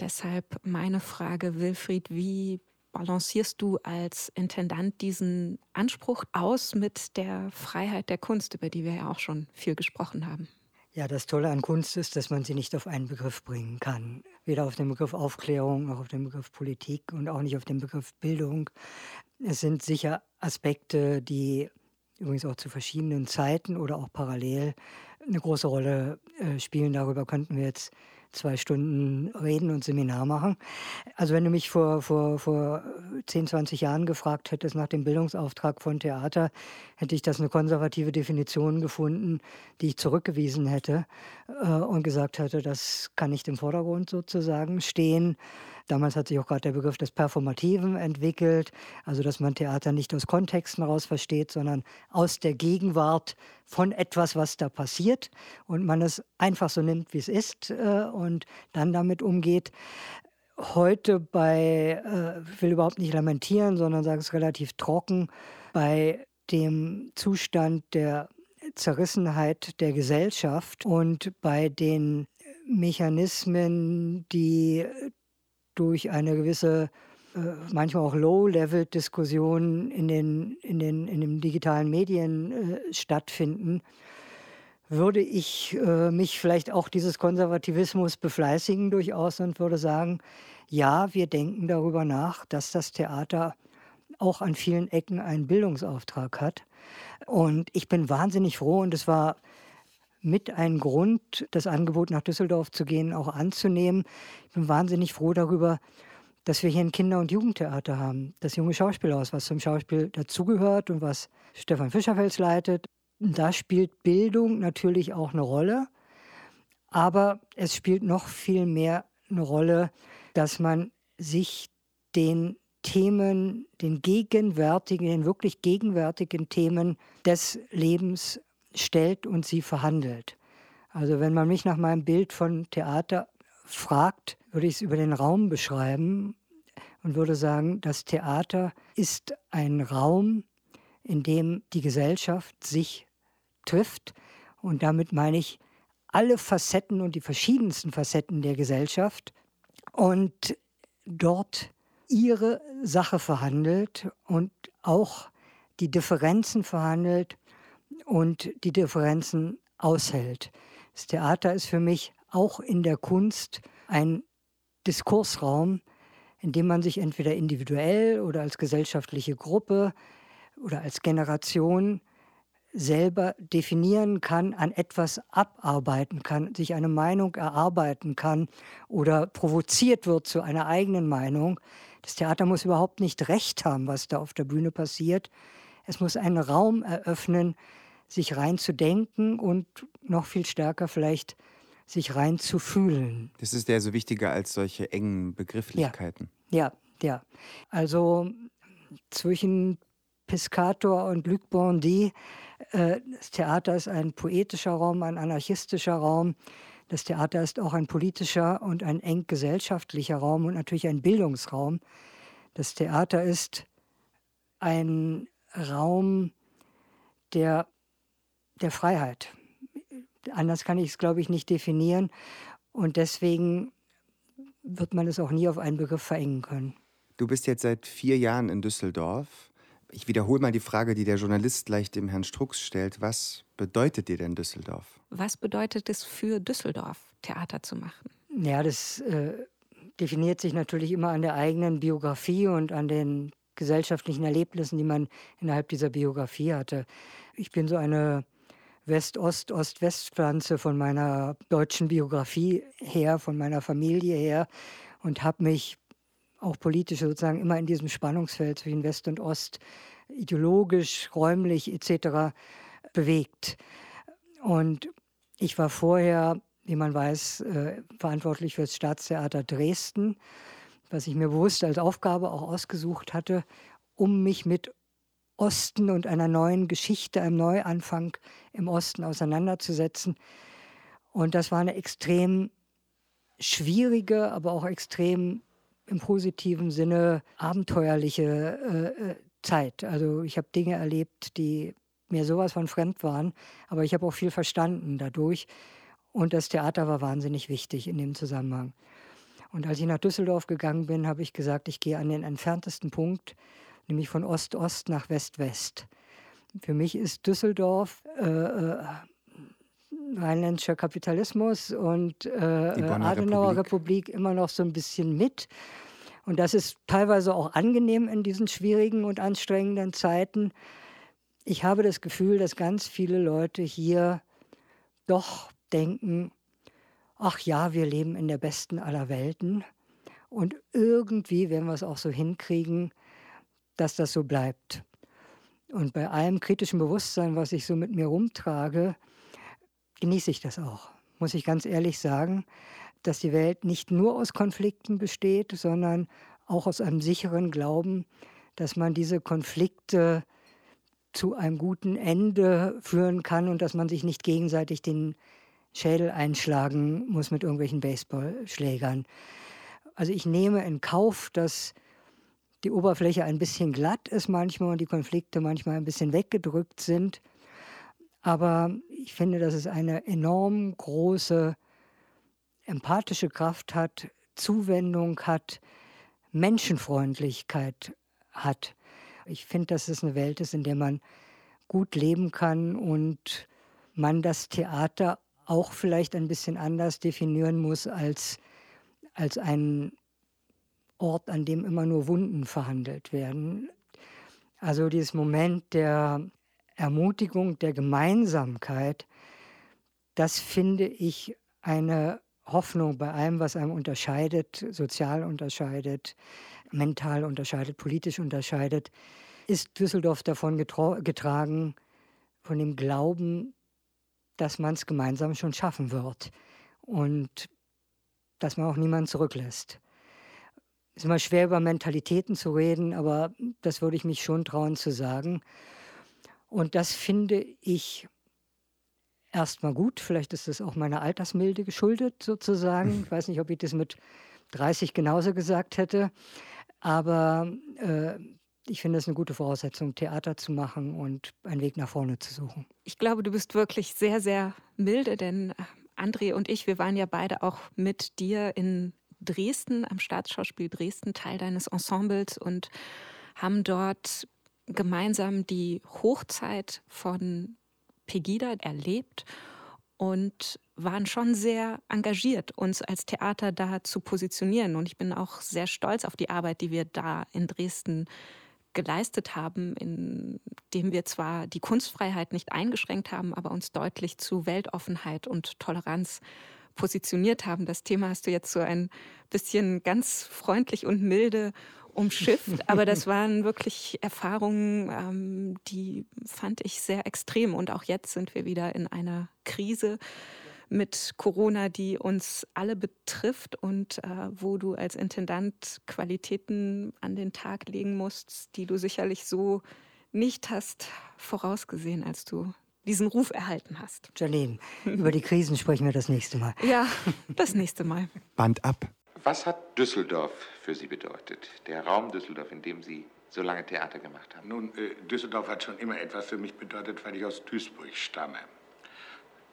Deshalb meine Frage, Wilfried, wie balancierst du als Intendant diesen Anspruch aus mit der Freiheit der Kunst, über die wir ja auch schon viel gesprochen haben? Ja, das Tolle an Kunst ist, dass man sie nicht auf einen Begriff bringen kann. Weder auf den Begriff Aufklärung noch auf den Begriff Politik und auch nicht auf den Begriff Bildung. Es sind sicher Aspekte, die übrigens auch zu verschiedenen Zeiten oder auch parallel eine große Rolle äh, spielen. Darüber könnten wir jetzt zwei Stunden reden und Seminar machen. Also wenn du mich vor, vor, vor 10, 20 Jahren gefragt hättest nach dem Bildungsauftrag von Theater, hätte ich das eine konservative Definition gefunden, die ich zurückgewiesen hätte äh, und gesagt hätte, das kann nicht im Vordergrund sozusagen stehen. Damals hat sich auch gerade der Begriff des Performativen entwickelt, also dass man Theater nicht aus Kontexten heraus versteht, sondern aus der Gegenwart von etwas, was da passiert und man es einfach so nimmt, wie es ist äh, und dann damit umgeht. Heute bei, äh, will überhaupt nicht lamentieren, sondern sage es relativ trocken, bei dem Zustand der Zerrissenheit der Gesellschaft und bei den Mechanismen, die durch eine gewisse, äh, manchmal auch Low-Level-Diskussion in den, in, den, in den digitalen Medien äh, stattfinden, würde ich äh, mich vielleicht auch dieses Konservativismus befleißigen durchaus und würde sagen, ja, wir denken darüber nach, dass das Theater auch an vielen Ecken einen Bildungsauftrag hat. Und ich bin wahnsinnig froh und es war mit ein Grund, das Angebot nach Düsseldorf zu gehen, auch anzunehmen. Ich bin wahnsinnig froh darüber, dass wir hier ein Kinder- und Jugendtheater haben. Das junge Schauspielhaus, was zum Schauspiel dazugehört und was Stefan Fischerfels leitet. da spielt Bildung natürlich auch eine Rolle, aber es spielt noch viel mehr eine Rolle, dass man sich den Themen, den gegenwärtigen, den wirklich gegenwärtigen Themen des Lebens stellt und sie verhandelt. Also wenn man mich nach meinem Bild von Theater fragt, würde ich es über den Raum beschreiben und würde sagen, das Theater ist ein Raum, in dem die Gesellschaft sich trifft. Und damit meine ich alle Facetten und die verschiedensten Facetten der Gesellschaft und dort ihre Sache verhandelt und auch die Differenzen verhandelt und die Differenzen aushält. Das Theater ist für mich auch in der Kunst ein Diskursraum, in dem man sich entweder individuell oder als gesellschaftliche Gruppe oder als Generation selber definieren kann, an etwas abarbeiten kann, sich eine Meinung erarbeiten kann oder provoziert wird zu einer eigenen Meinung. Das Theater muss überhaupt nicht recht haben, was da auf der Bühne passiert. Es muss einen Raum eröffnen, sich reinzudenken und noch viel stärker vielleicht sich reinzufühlen. Das ist ja so wichtiger als solche engen Begrifflichkeiten. Ja, ja. ja. Also zwischen Piscator und Luc Bondy. Äh, das Theater ist ein poetischer Raum, ein anarchistischer Raum. Das Theater ist auch ein politischer und ein eng gesellschaftlicher Raum und natürlich ein Bildungsraum. Das Theater ist ein Raum der, der Freiheit. Anders kann ich es, glaube ich, nicht definieren. Und deswegen wird man es auch nie auf einen Begriff verengen können. Du bist jetzt seit vier Jahren in Düsseldorf. Ich wiederhole mal die Frage, die der Journalist gleich dem Herrn Strux stellt. Was bedeutet dir denn Düsseldorf? Was bedeutet es für Düsseldorf, Theater zu machen? Ja, das äh, definiert sich natürlich immer an der eigenen Biografie und an den gesellschaftlichen Erlebnissen, die man innerhalb dieser Biografie hatte. Ich bin so eine West-Ost-Ost-West-Pflanze von meiner deutschen Biografie her, von meiner Familie her und habe mich auch politisch sozusagen immer in diesem Spannungsfeld zwischen West und Ost, ideologisch, räumlich etc. bewegt. Und ich war vorher, wie man weiß, äh, verantwortlich für das Staatstheater Dresden, was ich mir bewusst als Aufgabe auch ausgesucht hatte, um mich mit Osten und einer neuen Geschichte, einem Neuanfang im Osten auseinanderzusetzen. Und das war eine extrem schwierige, aber auch extrem im positiven Sinne abenteuerliche äh, äh, Zeit. Also ich habe Dinge erlebt, die mir sowas von fremd waren, aber ich habe auch viel verstanden dadurch. Und das Theater war wahnsinnig wichtig in dem Zusammenhang. Und als ich nach Düsseldorf gegangen bin, habe ich gesagt, ich gehe an den entferntesten Punkt, nämlich von Ost-Ost nach West-West. Für mich ist Düsseldorf äh, äh, rheinländischer Kapitalismus und äh, Adenauer Republik. Republik immer noch so ein bisschen mit. Und das ist teilweise auch angenehm in diesen schwierigen und anstrengenden Zeiten. Ich habe das Gefühl, dass ganz viele Leute hier doch denken, ach ja, wir leben in der besten aller Welten. Und irgendwie werden wir es auch so hinkriegen, dass das so bleibt. Und bei allem kritischen Bewusstsein, was ich so mit mir rumtrage, genieße ich das auch, muss ich ganz ehrlich sagen, dass die Welt nicht nur aus Konflikten besteht, sondern auch aus einem sicheren Glauben, dass man diese Konflikte zu einem guten Ende führen kann und dass man sich nicht gegenseitig den Schädel einschlagen muss mit irgendwelchen Baseballschlägern. Also ich nehme in Kauf, dass die Oberfläche ein bisschen glatt ist manchmal und die Konflikte manchmal ein bisschen weggedrückt sind. Aber ich finde, dass es eine enorm große empathische Kraft hat, Zuwendung hat, Menschenfreundlichkeit hat. Ich finde, dass es eine Welt ist, in der man gut leben kann und man das Theater auch vielleicht ein bisschen anders definieren muss als, als ein Ort, an dem immer nur Wunden verhandelt werden. Also dieses Moment der Ermutigung, der Gemeinsamkeit, das finde ich eine Hoffnung bei allem, was einem unterscheidet, sozial unterscheidet, mental unterscheidet, politisch unterscheidet, ist Düsseldorf davon getragen, von dem Glauben, dass man es gemeinsam schon schaffen wird und dass man auch niemanden zurücklässt. Es ist immer schwer, über Mentalitäten zu reden, aber das würde ich mich schon trauen zu sagen. Und das finde ich erstmal gut. Vielleicht ist es auch meiner Altersmilde geschuldet, sozusagen. Ich weiß nicht, ob ich das mit 30 genauso gesagt hätte. Aber äh, ich finde es eine gute Voraussetzung, Theater zu machen und einen Weg nach vorne zu suchen. Ich glaube, du bist wirklich sehr, sehr milde, denn äh, André und ich, wir waren ja beide auch mit dir in Dresden, am Staatsschauspiel Dresden, Teil deines Ensembles und haben dort gemeinsam die Hochzeit von Pegida erlebt und waren schon sehr engagiert, uns als Theater da zu positionieren. Und ich bin auch sehr stolz auf die Arbeit, die wir da in Dresden geleistet haben, indem wir zwar die Kunstfreiheit nicht eingeschränkt haben, aber uns deutlich zu Weltoffenheit und Toleranz positioniert haben. Das Thema hast du jetzt so ein bisschen ganz freundlich und milde umschifft, aber das waren wirklich Erfahrungen, ähm, die fand ich sehr extrem. Und auch jetzt sind wir wieder in einer Krise mit Corona, die uns alle betrifft und äh, wo du als Intendant Qualitäten an den Tag legen musst, die du sicherlich so nicht hast vorausgesehen, als du diesen Ruf erhalten hast. Janine, über die Krisen sprechen wir das nächste Mal. Ja, das nächste Mal. Band ab. Was hat Düsseldorf für Sie bedeutet? Der Raum Düsseldorf, in dem Sie so lange Theater gemacht haben? Nun, äh, Düsseldorf hat schon immer etwas für mich bedeutet, weil ich aus Duisburg stamme.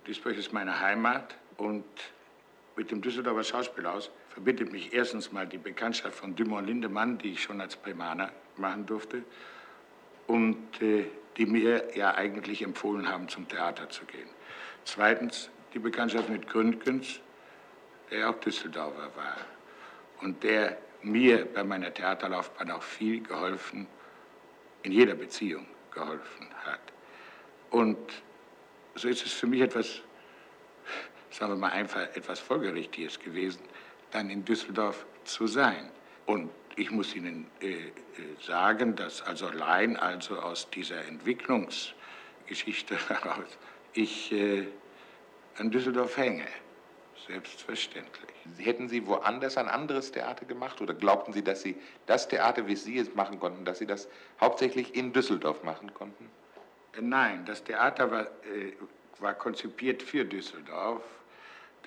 Duisburg ist meine Heimat und mit dem Düsseldorfer Schauspielhaus verbindet mich erstens mal die Bekanntschaft von Dumont Lindemann, die ich schon als Primaner machen durfte, und äh, die mir ja eigentlich empfohlen haben, zum Theater zu gehen. Zweitens die Bekanntschaft mit Gründgens, der auch Düsseldorfer war und der mir bei meiner Theaterlaufbahn auch viel geholfen, in jeder Beziehung geholfen hat. Und so ist es für mich etwas, sagen wir mal einfach, etwas Folgerichtiges gewesen, dann in Düsseldorf zu sein. Und ich muss Ihnen äh, äh, sagen, dass also allein also aus dieser Entwicklungsgeschichte heraus ich äh, an Düsseldorf hänge. Selbstverständlich. Hätten Sie woanders ein anderes Theater gemacht oder glaubten Sie, dass Sie das Theater, wie Sie es machen konnten, dass Sie das hauptsächlich in Düsseldorf machen konnten? Äh, nein, das Theater war, äh, war konzipiert für Düsseldorf,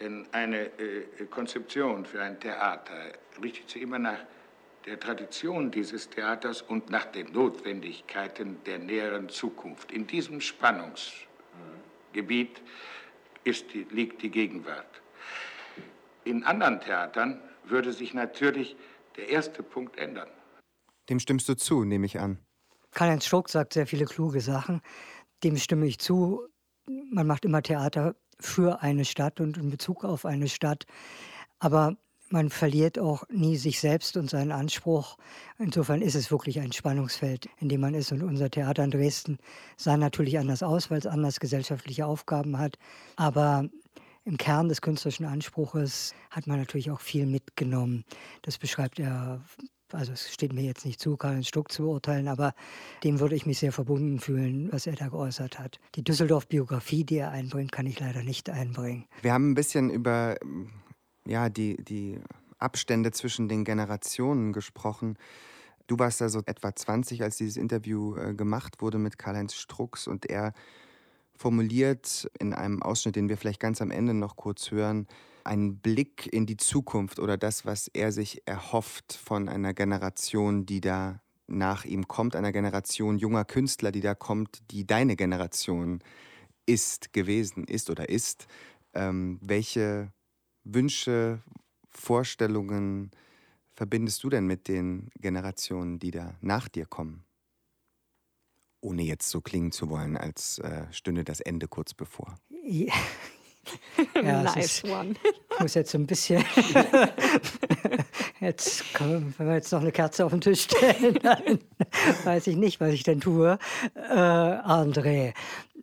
denn eine äh, Konzeption für ein Theater richtet sich immer nach der Tradition dieses Theaters und nach den Notwendigkeiten der näheren Zukunft. In diesem Spannungsgebiet ist die, liegt die Gegenwart. In anderen Theatern würde sich natürlich der erste Punkt ändern. Dem stimmst du zu, nehme ich an. Karl-Heinz Struck sagt sehr viele kluge Sachen. Dem stimme ich zu. Man macht immer Theater für eine Stadt und in Bezug auf eine Stadt. Aber man verliert auch nie sich selbst und seinen Anspruch. Insofern ist es wirklich ein Spannungsfeld, in dem man ist. Und unser Theater in Dresden sah natürlich anders aus, weil es anders gesellschaftliche Aufgaben hat. Aber im Kern des künstlerischen Anspruches hat man natürlich auch viel mitgenommen. Das beschreibt er also es steht mir jetzt nicht zu, Karl Stuck zu beurteilen, aber dem würde ich mich sehr verbunden fühlen, was er da geäußert hat. Die Düsseldorf-Biografie, die er einbringt, kann ich leider nicht einbringen. Wir haben ein bisschen über ja, die, die Abstände zwischen den Generationen gesprochen. Du warst also etwa 20, als dieses Interview äh, gemacht wurde mit Karl-Heinz Strux und er formuliert in einem Ausschnitt, den wir vielleicht ganz am Ende noch kurz hören, einen Blick in die Zukunft oder das, was er sich erhofft von einer Generation, die da nach ihm kommt, einer Generation junger Künstler, die da kommt, die deine Generation ist, gewesen ist oder ist. Ähm, welche Wünsche, Vorstellungen verbindest du denn mit den Generationen, die da nach dir kommen? Ohne jetzt so klingen zu wollen, als äh, stünde das Ende kurz bevor. Ja. ja nice ist, one. Ich muss jetzt so ein bisschen. jetzt kann, wenn wir jetzt noch eine Kerze auf den Tisch stellen, dann weiß ich nicht, was ich denn tue. Äh, André,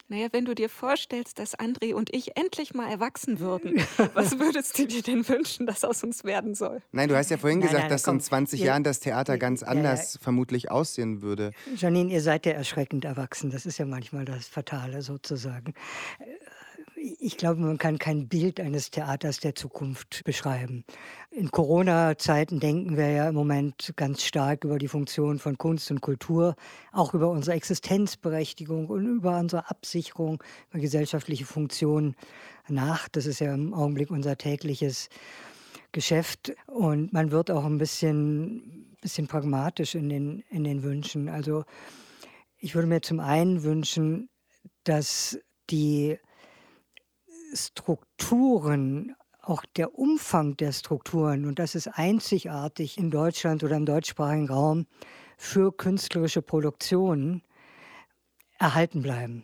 Naja, wenn du dir vorstellst, dass André und ich endlich mal erwachsen würden, was würdest du dir denn wünschen, dass aus uns werden soll? Nein, du hast ja vorhin nein, gesagt, nein, dass komm, in 20 ihr, Jahren das Theater ganz anders ja, ja. vermutlich aussehen würde. Janine, ihr seid ja erschreckend erwachsen. Das ist ja manchmal das Fatale sozusagen ich glaube, man kann kein Bild eines Theaters der Zukunft beschreiben. In Corona-Zeiten denken wir ja im Moment ganz stark über die Funktion von Kunst und Kultur, auch über unsere Existenzberechtigung und über unsere Absicherung, über gesellschaftliche Funktionen nach. Das ist ja im Augenblick unser tägliches Geschäft. Und man wird auch ein bisschen, bisschen pragmatisch in den, in den Wünschen. Also ich würde mir zum einen wünschen, dass die Strukturen, auch der Umfang der Strukturen, und das ist einzigartig in Deutschland oder im deutschsprachigen Raum für künstlerische Produktionen, erhalten bleiben.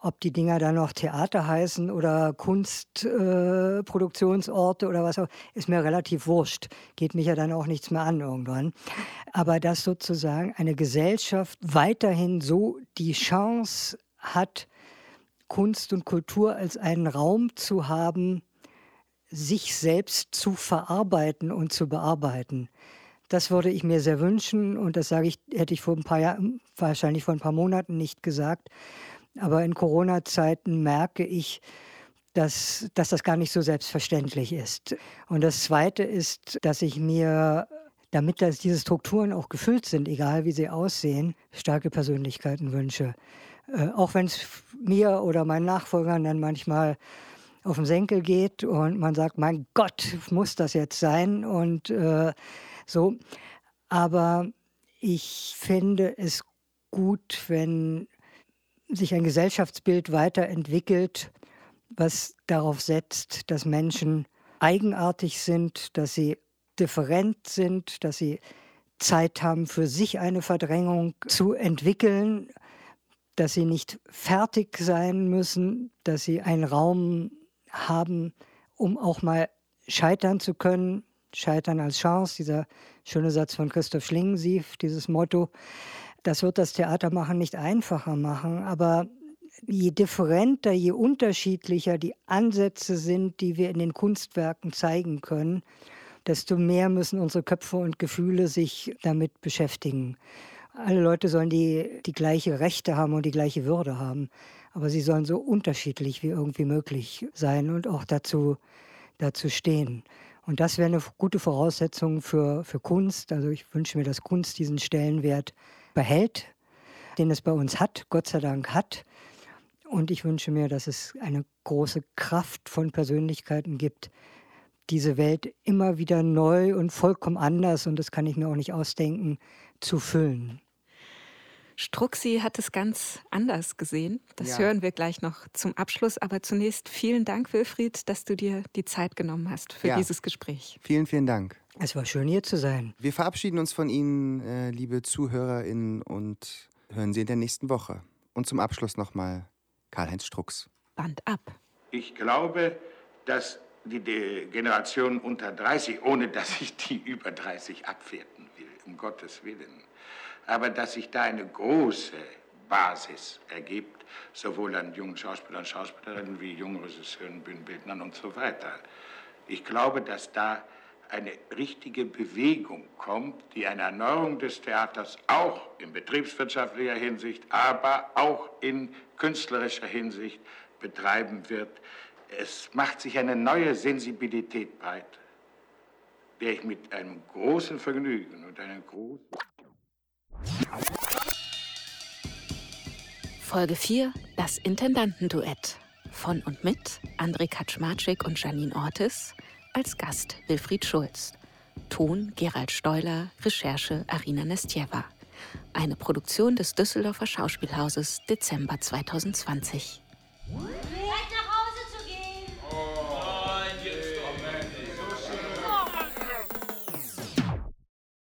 Ob die Dinger dann noch Theater heißen oder Kunstproduktionsorte äh, oder was auch, ist mir relativ wurscht. Geht mich ja dann auch nichts mehr an irgendwann. Aber dass sozusagen eine Gesellschaft weiterhin so die Chance hat, Kunst und Kultur als einen Raum zu haben, sich selbst zu verarbeiten und zu bearbeiten. Das würde ich mir sehr wünschen und das sage ich, hätte ich vor ein paar Jahren, wahrscheinlich vor ein paar Monaten nicht gesagt. Aber in Corona-Zeiten merke ich, dass, dass das gar nicht so selbstverständlich ist. Und das Zweite ist, dass ich mir, damit das, diese Strukturen auch gefüllt sind, egal wie sie aussehen, starke Persönlichkeiten wünsche. Äh, auch wenn es mir oder meinen Nachfolgern dann manchmal auf den Senkel geht und man sagt, mein Gott, muss das jetzt sein und äh, so. Aber ich finde es gut, wenn sich ein Gesellschaftsbild weiterentwickelt, was darauf setzt, dass Menschen eigenartig sind, dass sie different sind, dass sie Zeit haben, für sich eine Verdrängung zu entwickeln dass sie nicht fertig sein müssen, dass sie einen Raum haben, um auch mal scheitern zu können. Scheitern als Chance, dieser schöne Satz von Christoph Schlingensief, dieses Motto. Das wird das Theatermachen nicht einfacher machen, aber je differenter, je unterschiedlicher die Ansätze sind, die wir in den Kunstwerken zeigen können, desto mehr müssen unsere Köpfe und Gefühle sich damit beschäftigen. Alle Leute sollen die, die gleiche Rechte haben und die gleiche Würde haben. Aber sie sollen so unterschiedlich wie irgendwie möglich sein und auch dazu, dazu stehen. Und das wäre eine gute Voraussetzung für, für Kunst. Also ich wünsche mir, dass Kunst diesen Stellenwert behält, den es bei uns hat, Gott sei Dank hat. Und ich wünsche mir, dass es eine große Kraft von Persönlichkeiten gibt, diese Welt immer wieder neu und vollkommen anders, und das kann ich mir auch nicht ausdenken, zu füllen. Struxi hat es ganz anders gesehen. Das ja. hören wir gleich noch zum Abschluss. Aber zunächst vielen Dank, Wilfried, dass du dir die Zeit genommen hast für ja. dieses Gespräch. Vielen, vielen Dank. Es war schön, hier zu sein. Wir verabschieden uns von Ihnen, äh, liebe ZuhörerInnen, und hören Sie in der nächsten Woche. Und zum Abschluss nochmal Karl-Heinz Strux. Band ab. Ich glaube, dass die Generation unter 30, ohne dass ich die über 30 abwerten will, um Gottes Willen, aber dass sich da eine große Basis ergibt, sowohl an jungen Schauspielern Schauspielerinnen wie jungen Regisseuren, Bühnenbildnern und so weiter. Ich glaube, dass da eine richtige Bewegung kommt, die eine Erneuerung des Theaters auch in betriebswirtschaftlicher Hinsicht, aber auch in künstlerischer Hinsicht betreiben wird. Es macht sich eine neue Sensibilität breit, der ich mit einem großen Vergnügen und einem großen Folge 4: Das Intendantenduett. Von und mit André Kaczmarczyk und Janine Ortis. Als Gast Wilfried Schulz. Ton Gerald Steuler. Recherche Arina Nestjeva. Eine Produktion des Düsseldorfer Schauspielhauses Dezember 2020.